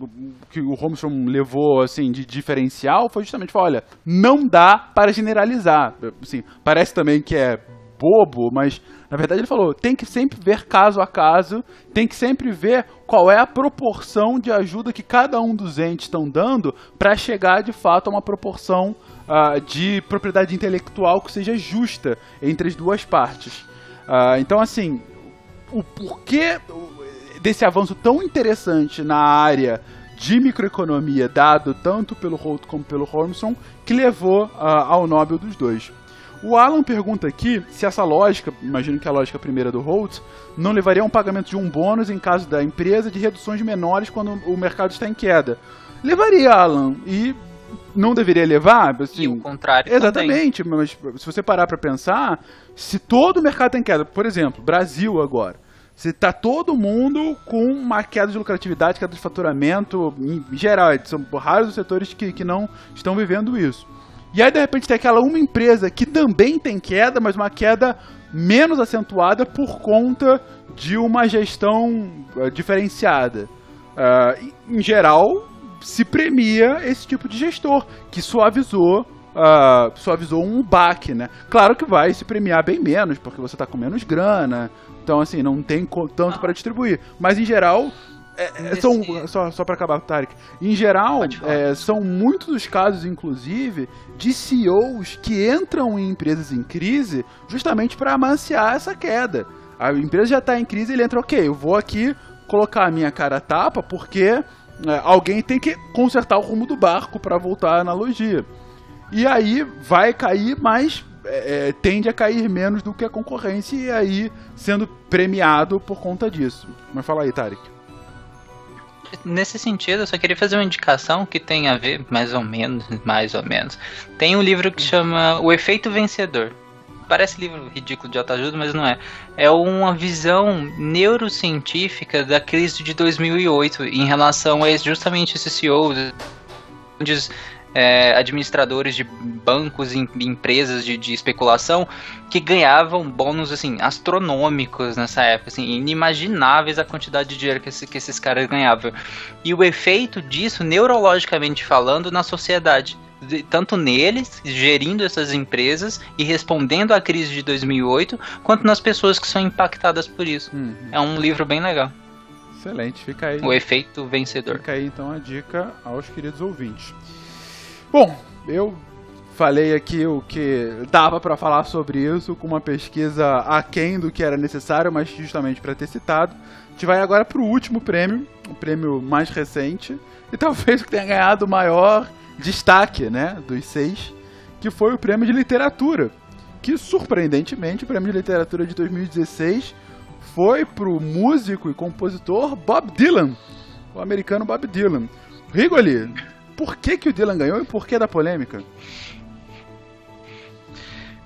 o que o Holmstrom levou assim de diferencial foi justamente falar, olha, não dá para generalizar. Assim, parece também que é bobo, mas na verdade ele falou, tem que sempre ver caso a caso, tem que sempre ver qual é a proporção de ajuda que cada um dos entes estão dando para chegar de fato a uma proporção uh, de propriedade intelectual que seja justa entre as duas partes. Uh, então, assim, o porquê desse avanço tão interessante na área de microeconomia dado tanto pelo Holt como pelo Holmson que levou uh, ao Nobel dos dois. O Alan pergunta aqui se essa lógica, imagino que a lógica primeira do Holt, não levaria a um pagamento de um bônus em caso da empresa de reduções menores quando o mercado está em queda. Levaria, Alan, e não deveria levar? Assim, e o contrário Exatamente, também. mas se você parar para pensar, se todo o mercado está em queda, por exemplo, Brasil agora, se está todo mundo com uma queda de lucratividade, queda de faturamento, em geral, são raros os setores que, que não estão vivendo isso. E aí, de repente, tem aquela uma empresa que também tem queda, mas uma queda menos acentuada por conta de uma gestão uh, diferenciada. Uh, em geral, se premia esse tipo de gestor, que suavizou, uh, suavizou um baque, né? Claro que vai se premiar bem menos, porque você está com menos grana, então assim, não tem tanto para distribuir. Mas em geral, é, é são, só, só para acabar, Tarek. Em geral, é, são muitos os casos, inclusive, de CEOs que entram em empresas em crise justamente para amanciar essa queda. A empresa já está em crise, ele entra, ok, eu vou aqui colocar a minha cara a tapa porque é, alguém tem que consertar o rumo do barco para voltar à analogia. E aí vai cair, mas é, é, tende a cair menos do que a concorrência e aí sendo premiado por conta disso. Mas fala aí, Tarek. Nesse sentido, eu só queria fazer uma indicação que tem a ver, mais ou menos, mais ou menos. Tem um livro que chama O Efeito Vencedor. Parece livro ridículo de autoajuda, mas não é. É uma visão neurocientífica da crise de 2008 em relação a justamente esse CEO é, administradores de bancos e empresas de, de, especulação que ganhavam bônus assim astronômicos nessa época, assim, inimagináveis a quantidade de dinheiro que, esse, que esses caras ganhavam. E o efeito disso, neurologicamente falando, na sociedade tanto neles, gerindo essas empresas e respondendo à crise de 2008, quanto nas pessoas que são impactadas por isso. Uhum. É um livro bem legal. Excelente, fica aí. O efeito vencedor. Fica aí então a dica aos queridos ouvintes. Bom, eu falei aqui o que dava para falar sobre isso com uma pesquisa aquém do que era necessário, mas justamente para ter citado. A gente vai agora para o último prêmio, o prêmio mais recente, e *laughs* talvez que tenha ganhado o maior destaque né, dos seis, que foi o prêmio de literatura. Que surpreendentemente, o prêmio de literatura de 2016 foi para o músico e compositor Bob Dylan, o americano Bob Dylan. Rigoli, por que, que o Dylan ganhou e por que da polêmica?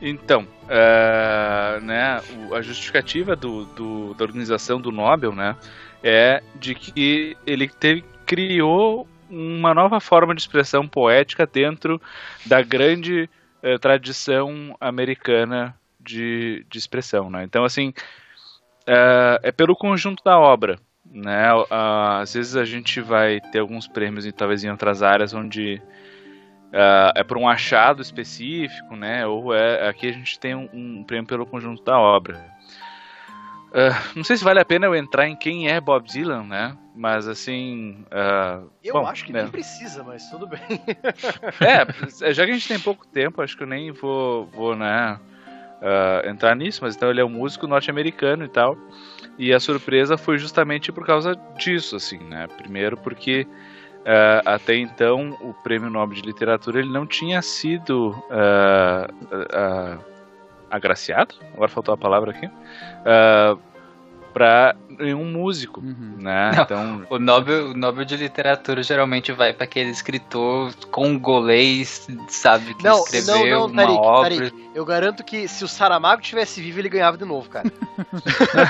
Então, uh, né, a justificativa do, do, da organização do Nobel, né, é de que ele teve, criou uma nova forma de expressão poética dentro da grande uh, tradição americana de, de expressão, né. Então, assim, uh, é pelo conjunto da obra, né? Uh, às vezes a gente vai ter alguns prêmios e talvez em outras áreas onde uh, é por um achado específico, né? Ou é aqui a gente tem um, um prêmio pelo conjunto da obra. Uh, não sei se vale a pena eu entrar em quem é Bob Dylan, né? Mas assim. eu bom, acho que né? nem precisa, mas tudo bem. *laughs* é, já que a gente tem pouco tempo, acho que eu nem vou, vou né, entrar nisso, mas então ele é um músico norte-americano e tal. E a surpresa foi justamente por causa disso, assim, né? Primeiro porque uh, até então o Prêmio Nobel de Literatura ele não tinha sido uh, uh, agraciado, agora faltou a palavra aqui, para nenhum músico, uhum. né? Não, então o Nobel, o Nobel de literatura geralmente vai para aquele escritor congolês, sabe, que não, escreveu não, não, uma Tarik, obra. Tarik, eu garanto que se o Saramago tivesse vivo ele ganhava de novo, cara.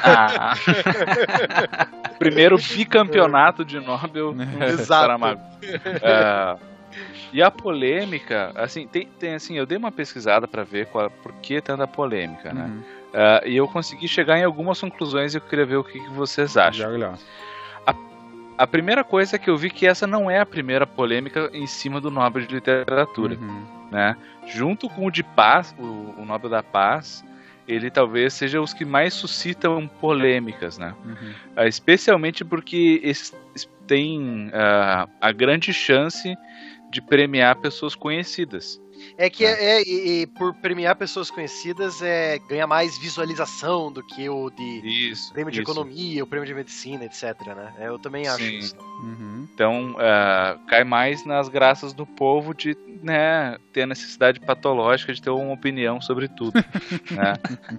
ah. *laughs* Primeiro bicampeonato de Nobel *laughs* Exato. Saramago. Uh, e a polêmica, assim, tem, tem assim, eu dei uma pesquisada para ver qual, por que tanta polêmica, né? Uhum. Uh, e eu consegui chegar em algumas conclusões e eu queria ver o que, que vocês acham. A, a, primeira coisa é que eu vi que essa não é a primeira polêmica em cima do Nobel de Literatura. Uhum. Né? Junto com o de Paz, o, o, Nobel da Paz, ele talvez seja os que mais suscitam polêmicas, né? Uhum. Uh, especialmente porque esses têm uh, a grande chance de premiar pessoas conhecidas. É que é, é e, e por premiar pessoas conhecidas é ganha mais visualização do que o de Isso. prêmio de isso. economia, o prêmio de medicina, etc, né? Eu também acho Sim. isso. Uhum. Então, ah, cai mais nas graças do povo de né, ter a necessidade patológica de ter uma opinião sobre tudo. *laughs* né?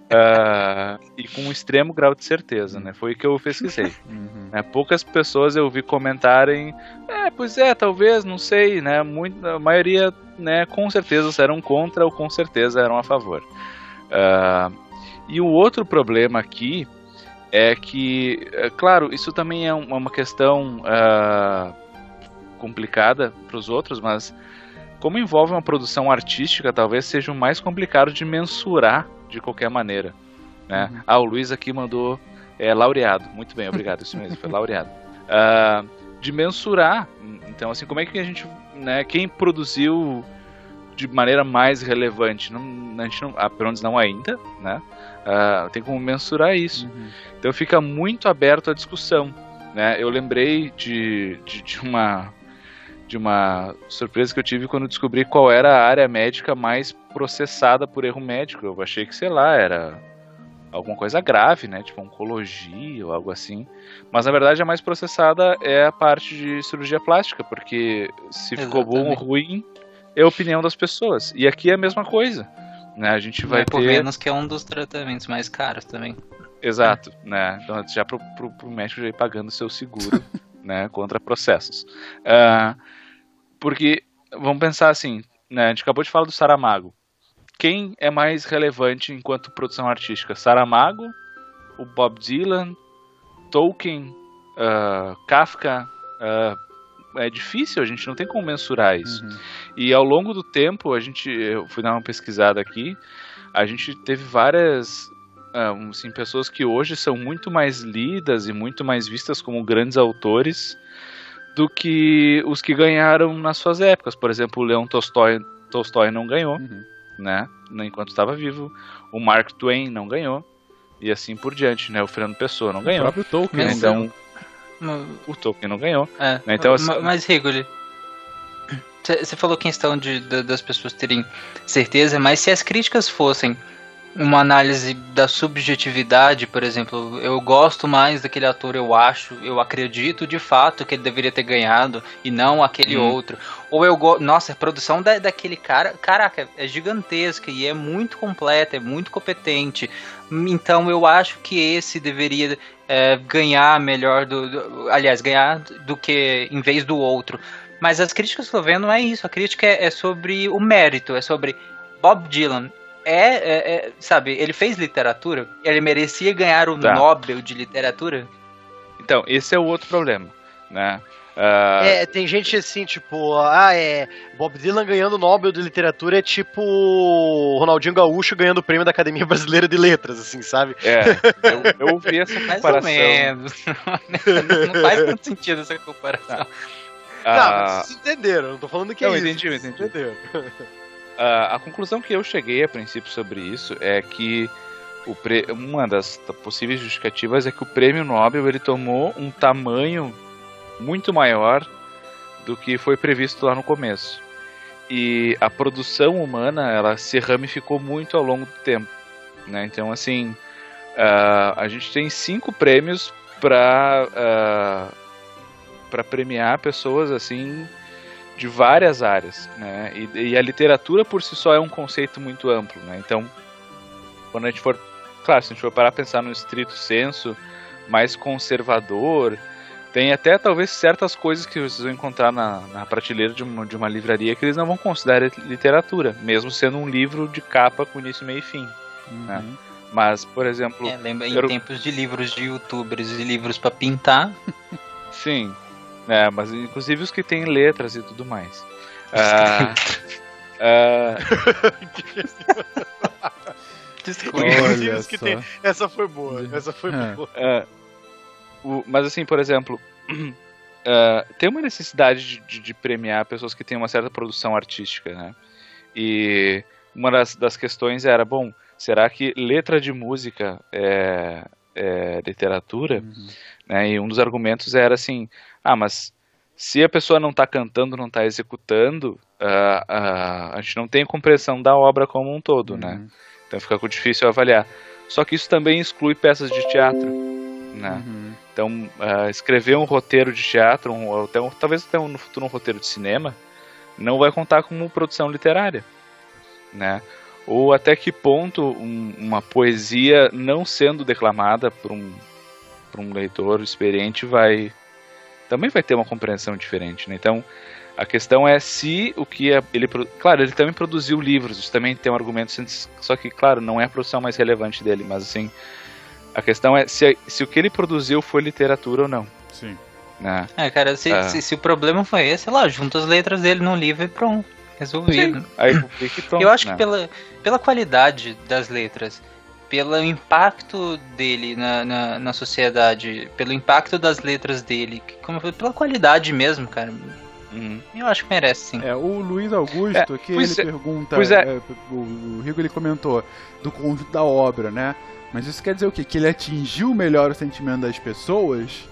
Ah, e com um extremo grau de certeza, né? Foi o que eu pesquisei. Uhum. né? Poucas pessoas eu vi comentarem, é, pois é, talvez, não sei, né? Muito, a maioria, né, com certeza eram contra ou com certeza eram a favor. Ah, e o outro problema aqui é que, é, claro, isso também é um- uma questão ah, complicada para os outros, mas como envolve uma produção artística, talvez seja o mais complicado de mensurar de qualquer maneira. Né? Uhum. Ah, o Luiz aqui mandou é, laureado. Muito bem, obrigado. Isso mesmo, foi laureado. Ah, de mensurar. Então, assim, como é que a gente. Né, quem produziu de maneira mais relevante? Não, a gente não, ah, pelo menos não ainda, né? Ah, tem como mensurar isso. Uhum. Então fica muito aberto à discussão. Né? Eu lembrei de, de, de uma de uma surpresa que eu tive quando descobri qual era a área médica mais processada por erro médico. Eu achei que, sei lá, era alguma coisa grave, né? Tipo oncologia ou algo assim. Mas na verdade a mais processada é a parte de cirurgia plástica, porque se ficou bom ou Exatamente. ruim é a opinião das pessoas. E aqui é a mesma coisa. Né? A gente vai Vai por ter. menos que é um dos tratamentos mais caros também. Exato, né? Então já pro, pro, pro médico já ir pagando seu seguro, *laughs* né? Contra processos. Ah, porque, vamos pensar assim, né? A gente acabou de falar do Saramago. Quem é mais relevante enquanto produção artística? Saramago, o Bob Dylan, Tolkien, ah, Kafka? ah, é difícil, a gente não tem como mensurar isso. Uhum. E ao longo do tempo, a gente, eu fui dar uma pesquisada aqui, a gente teve várias ah, um, assim, pessoas que hoje são muito mais lidas e muito mais vistas como grandes autores do que os que ganharam nas suas épocas. Por exemplo, o Leon Tolstói, Tolstói não ganhou, Uhum. Né? Enquanto estava vivo. O Mark Twain não ganhou. E assim por diante, né? O Fernando Pessoa não O ganhou. próprio Tolkien. Não Então, Mas- o Tolkien não ganhou. É, Né, então, assim- ma- mas Rigoli, você falou questão de, da- das pessoas terem certeza, mas se as críticas fossem uma análise da subjetividade, por exemplo, eu gosto mais daquele ator, eu acho, eu acredito de fato que ele deveria ter ganhado e não aquele Hum. outro. Ou eu gosto, nossa, a produção da, daquele cara, caraca, é gigantesca e é muito completa, é muito competente. Então eu acho que esse deveria é, ganhar melhor do, do- aliás, ganhar do que em vez do outro. Mas as críticas que eu tô vendo não é isso. A crítica é, é sobre o mérito, é sobre Bob Dylan. É, é- é, sabe, ele fez literatura, ele merecia ganhar o Tá. Nobel de literatura. Então, esse é o outro problema, né? Ah, É, tem gente assim, tipo, ah, é. Bob Dylan ganhando o Nobel de Literatura é tipo Ronaldinho Gaúcho ganhando o prêmio da Academia Brasileira de Letras, assim, sabe? é, eu, eu *laughs* ouvi essa Mais ou comparação. menos. não, *laughs* não faz muito sentido essa comparação. Não, Ah, mas vocês entenderam, eu não tô falando que Não, é eu isso. entendi, eu vocês entendi. *laughs* Entenderam. Ah, a conclusão que eu cheguei a princípio sobre isso é que pre- uma das possíveis justificativas é que o prêmio Nobel ele tomou um tamanho muito maior do que foi previsto lá no começo. E a produção humana ela se ramificou muito ao longo do tempo. Né? Então, assim, ah, a gente tem cinco prêmios para para premiar pessoas assim de várias áreas, né? E, e a literatura por si só é um conceito muito amplo, né? Então, quando a gente for, claro, se a gente for parar a pensar no estrito senso, mais conservador, tem até talvez certas coisas que vocês vão encontrar na, na prateleira de uma, de uma livraria que eles não vão considerar literatura, mesmo sendo um livro de capa com início, meio e fim. Uhum. Mas, por exemplo, É, lembra, em Eu- tempos de livros de youtubers e livros pra pintar, sim, né? Mas inclusive os que têm letras e tudo mais. Ah, *laughs* ah. Olha que só. tem- Essa foi boa, essa foi É. boa. É, o- mas assim, por exemplo, é, *clears throat* tem uma necessidade de, de- de premiar pessoas que têm uma certa produção artística, né? E uma das, das questões era, bom, será que letra de música é, é literatura? Uhum. Né? E um dos argumentos era assim, ah, mas se a pessoa não está cantando, não está executando, uh, uh, a gente não tem compreensão da obra como um todo, né? Uhum. Então fica difícil avaliar. Só que isso também exclui peças de teatro, né? Uhum. Então, uh, escrever um roteiro de teatro, um, até um, talvez até um, no futuro um roteiro de cinema, não vai contar como produção literária, né? Ou até que ponto um, uma poesia não sendo declamada por um, por um leitor experiente vai também vai ter uma compreensão diferente, né? Então, a questão é se o que é, ele. Claro, ele também produziu livros, isso também tem um argumento, só que, claro, não é a produção mais relevante dele, mas assim. A questão é se, se o que ele produziu foi literatura ou não. Sim. Né? É, cara, se, ah. se, se, o problema foi esse, sei lá, junta as letras dele num livro e pronto. Resolvido. Sim. Aí, pronto, Eu acho né? que pela, pela qualidade das letras, pelo impacto dele na, na, na sociedade, pelo impacto das letras dele, como, pela qualidade mesmo, cara. Uhum. Eu acho que merece, sim. É, o Luiz Augusto, é, que ele é, pergunta, é. É, o, o Rigo ele comentou do conjunto da obra, né? Mas isso quer dizer o quê? Que ele atingiu melhor o sentimento das pessoas?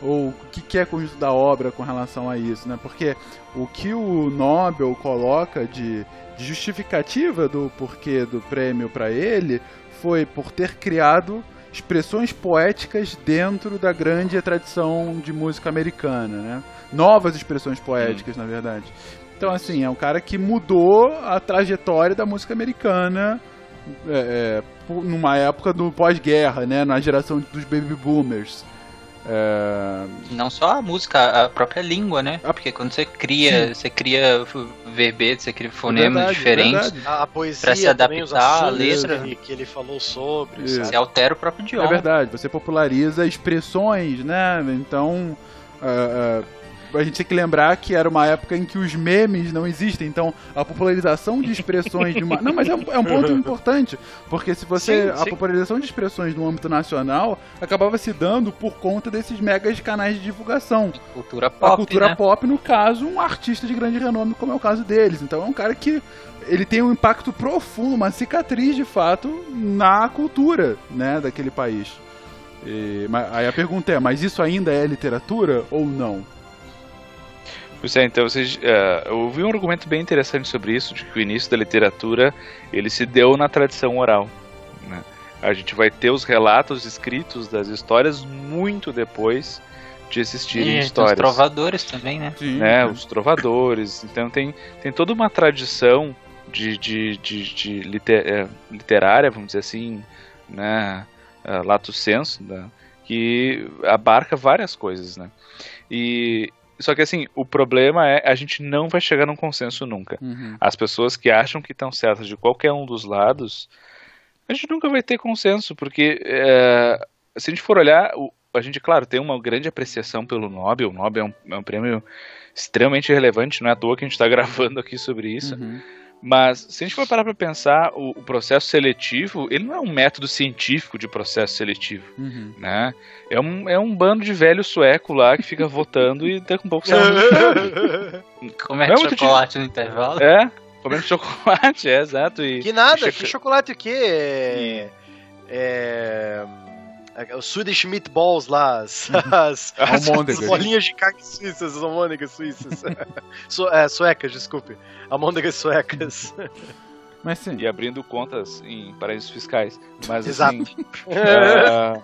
Ou o que, que é conjunto da obra com relação a isso, né? Porque o que o Nobel coloca de, de justificativa do porquê do prêmio para ele foi por ter criado expressões poéticas dentro da grande tradição de música americana, né? Novas expressões poéticas, na verdade. Então, assim, é um cara que mudou a trajetória da música americana é, é, numa época do pós-guerra, né? Na geração dos baby boomers. É... Não só a música, a própria língua, né? Porque quando você cria, Sim. você cria verbetes, você cria fonemas verdade, diferentes verdade. a, a poesia para se adaptar à letra que ele falou sobre, Isso. você altera o próprio idioma. É verdade, você populariza expressões, né? Então, uh, uh, a gente tem que lembrar que era uma época em que os memes não existem, então a popularização de expressões de uma... *laughs* Não, mas é um, é um ponto importante, porque se você... Sim, a sim. popularização de expressões no âmbito nacional acabava se dando por conta desses megas canais de divulgação. Cultura pop, A cultura né? pop, no caso, um artista de grande renome, como é o caso deles. Então é um cara que ele tem um impacto profundo, uma cicatriz de fato na cultura, né, daquele país. E, aí a pergunta é, mas isso ainda é literatura ou não? Pois é, então vocês, uh, eu ouvi um argumento bem interessante sobre isso, de que o início da literatura ele se deu na tradição oral. Né? A gente vai ter os relatos escritos das histórias muito depois de existirem e, histórias. Os trovadores também, né? Sim, né? Os trovadores. Então tem, tem toda uma tradição de, de, de, de liter, é, literária, vamos dizer assim, né? Uh, lato senso, né? que abarca várias coisas, né? E só que assim, o problema é a gente não vai chegar num consenso nunca. Uhum. As pessoas que acham que estão certas de qualquer um dos lados, a gente nunca vai ter consenso, porque é, se a gente for olhar, a gente, claro, tem uma grande apreciação pelo Nobel. O Nobel é um, é um prêmio extremamente relevante, não é à toa que a gente está *laughs* gravando aqui sobre isso. Uhum. Mas se a gente for parar para pensar, o, o, processo seletivo, ele não é um método científico de processo seletivo, uhum. né? É um, é um bando de velho sueco lá que fica *laughs* votando e daqui a um pouco sai um *laughs* Comendo é chocolate no intervalo. É, comendo chocolate, *laughs* é, exato. E, que nada, e que chocolate o quê? É... é os Swedish Meatballs lá, as, as, as, as bolinhas de carne suíças, as almôndegas suíças. *laughs* Su, é, suecas, desculpe. Almôndegas suecas. *laughs* Mas sim. E abrindo contas em paraísos fiscais. Mas Exato. assim. *laughs* uh,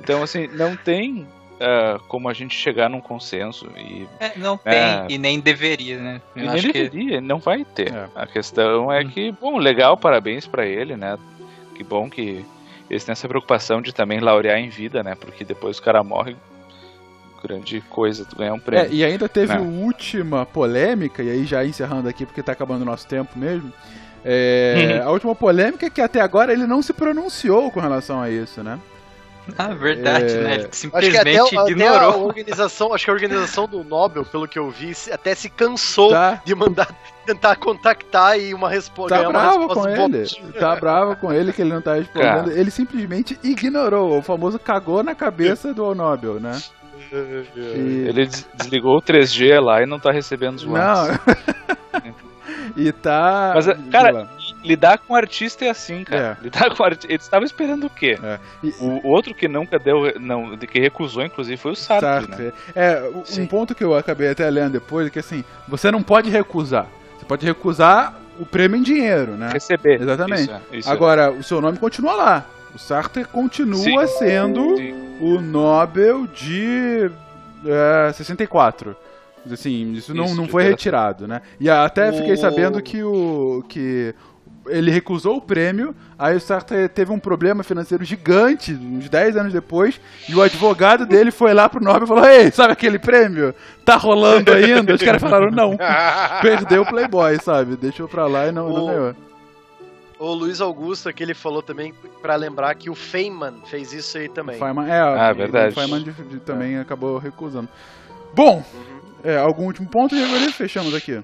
então, assim, não tem uh, como a gente chegar num consenso. E, é, não tem, e nem deveria, né? Eu e nem deveria, que... não vai ter. É. A questão é que, bom, legal, parabéns para ele, né? Que bom que eles têm essa preocupação de também laurear em vida, né? Porque depois o cara morre, grande coisa, tu ganhar um prêmio. É, e ainda teve a última polêmica, e aí já encerrando aqui porque tá acabando o nosso tempo mesmo. É, a última polêmica é que até agora ele não se pronunciou com relação a isso, né? *laughs* Ah, verdade, É. né? Ele Acho que simplesmente até, até a ignorou. organização, acho que a organização do Nobel, pelo que eu vi, até se cansou Tá, de mandar *laughs* tentar contactar e uma resposta. tá uma bravo resposta com ele. Tá bravo com ele que ele não tá respondendo. Cara. Ele simplesmente ignorou. O famoso cagou na cabeça do Nobel, né? E- Ele des- desligou o 3G lá e não tá recebendo os Não. *laughs* e tá. Mas, diga cara. Lidar com artista é assim, cara. É. Lidar com artista. Eles estavam esperando o quê? É. E- O, o outro que nunca deu. Não, de que recusou, inclusive, foi o Sartre, né? Sartre. É, o- um Sim. ponto que eu acabei até lendo depois é que assim, você não pode recusar. Você pode recusar o prêmio em dinheiro, né? Receber. Exatamente. Isso, é, isso é. Agora, o seu nome continua lá. O Sartre continua Sim. sendo Sim. o Nobel de é, 64. Assim, isso não, Isso, não de foi retirado, né? E até fiquei sabendo que o que ele recusou o prêmio, aí o Sartre teve um problema financeiro gigante, uns 10 anos depois, e o advogado dele foi lá pro Nobel e falou: Ei, sabe aquele prêmio? Tá rolando ainda? Os caras falaram: Não, *laughs* perdeu o Playboy, sabe? Deixou pra lá e não, não O- ganhou. O Luiz Augusto, que ele falou também, pra lembrar que o Feynman fez isso aí também. Feynman, é, Ah, o verdade. Feynman de- de- também acabou recusando. Bom, Uhum. é, algum último ponto e agora fechamos aqui.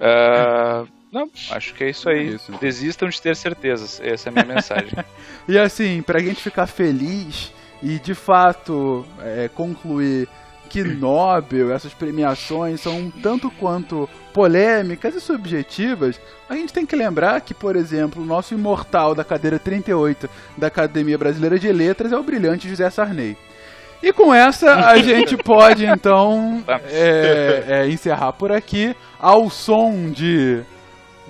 Ah, não, acho que é isso aí. Isso. Desistam de ter certezas. Essa é a minha mensagem. *laughs* E assim, pra gente ficar feliz e de fato é, concluir que Nobel, essas premiações são um tanto quanto polêmicas e subjetivas, a gente tem que lembrar que, por exemplo, o nosso imortal da cadeira 38 da Academia Brasileira de Letras é o brilhante José Sarney. E com essa a *laughs* gente pode então é, é, encerrar por aqui ao som de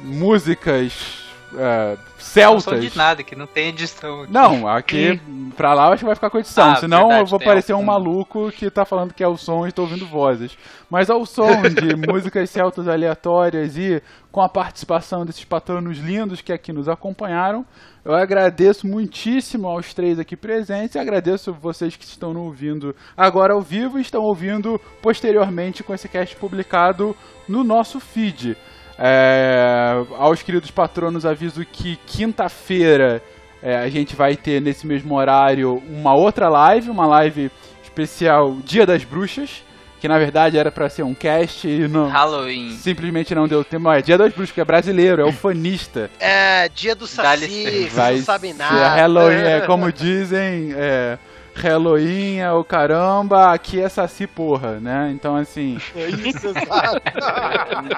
músicas é, Não sou celtas. de nada, que não tem edição aqui. Não, aqui pra lá eu acho que vai ficar com edição. Ah, senão verdade, eu vou parecer um algum. maluco que tá falando que é o som e estou ouvindo vozes. Mas ao som de *laughs* músicas celtas aleatórias e com a participação desses patronos lindos que aqui nos acompanharam, eu agradeço muitíssimo aos três aqui presentes e agradeço vocês que estão nos ouvindo agora ao vivo e estão ouvindo posteriormente com esse cast publicado no nosso feed. É, aos queridos patronos aviso que quinta-feira é, a gente vai ter nesse mesmo horário uma outra live, uma live especial Dia das Bruxas, que na verdade era pra ser um cast e não, Halloween. simplesmente não deu tempo. É Dia das Bruxas, que é brasileiro, é ufanista. É, dia do Saci, vocês não sabem nada. Halloween, é como dizem, é, Halloween é o caramba, aqui é Saci porra, né? Então assim, É isso, *laughs* exato.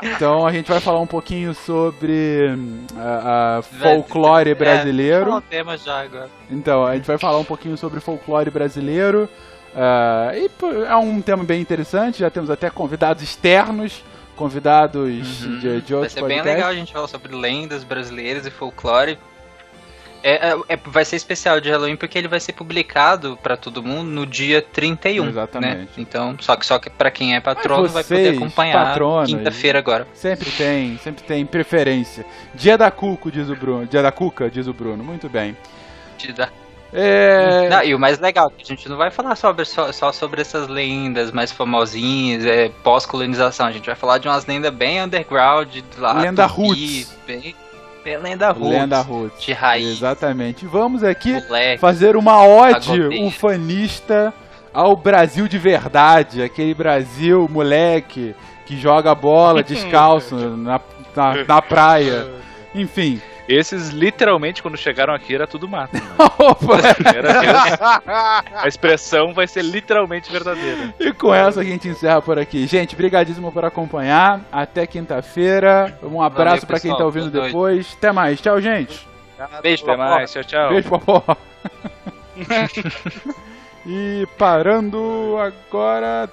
então a gente vai falar um pouquinho sobre hum, a, a folclore É, brasileiro. o tema já agora. Então, a gente vai falar um pouquinho sobre folclore brasileiro. pô, é um tema bem interessante, já temos até convidados externos, convidados de, de Uhum. Vai outros ser bem legal a gente falar sobre lendas brasileiras e folclore. É, é- é- vai ser especial de Halloween porque ele vai ser publicado pra todo mundo no dia 31. Exatamente. Né? Então, só que, só que pra quem é patrono Mas vai poder vocês, acompanhar quinta-feira agora. Sempre tem, sempre tem preferência. Dia da Cuco, diz o Bruno. Dia da Cuca, diz o Bruno. Muito bem. Te dá- É... Não, e o mais legal, que a gente não vai falar sobre, só, só sobre essas lendas mais famosinhas, é, pós-colonização. A gente vai falar de umas lendas bem underground, lá, Lenda tupi, roots. Bem lenda roots. Lenda Roots. De raiz. Exatamente. Vamos aqui Moleque. fazer uma ode ufanista ao Brasil de verdade, aquele Brasil moleque que joga bola *laughs* descalço na, na, na praia. Enfim. Esses, literalmente, quando chegaram aqui, era tudo mato. né? *laughs* A expressão vai ser literalmente verdadeira. e com essa a gente encerra por aqui. Gente, brigadíssimo por acompanhar. Até quinta-feira. Um abraço pra quem tá ouvindo noite. depois. Até mais. Tchau, gente. Beijo, Até mais, tchau, tchau. Beijo, popó. *laughs* e parando agora. Três.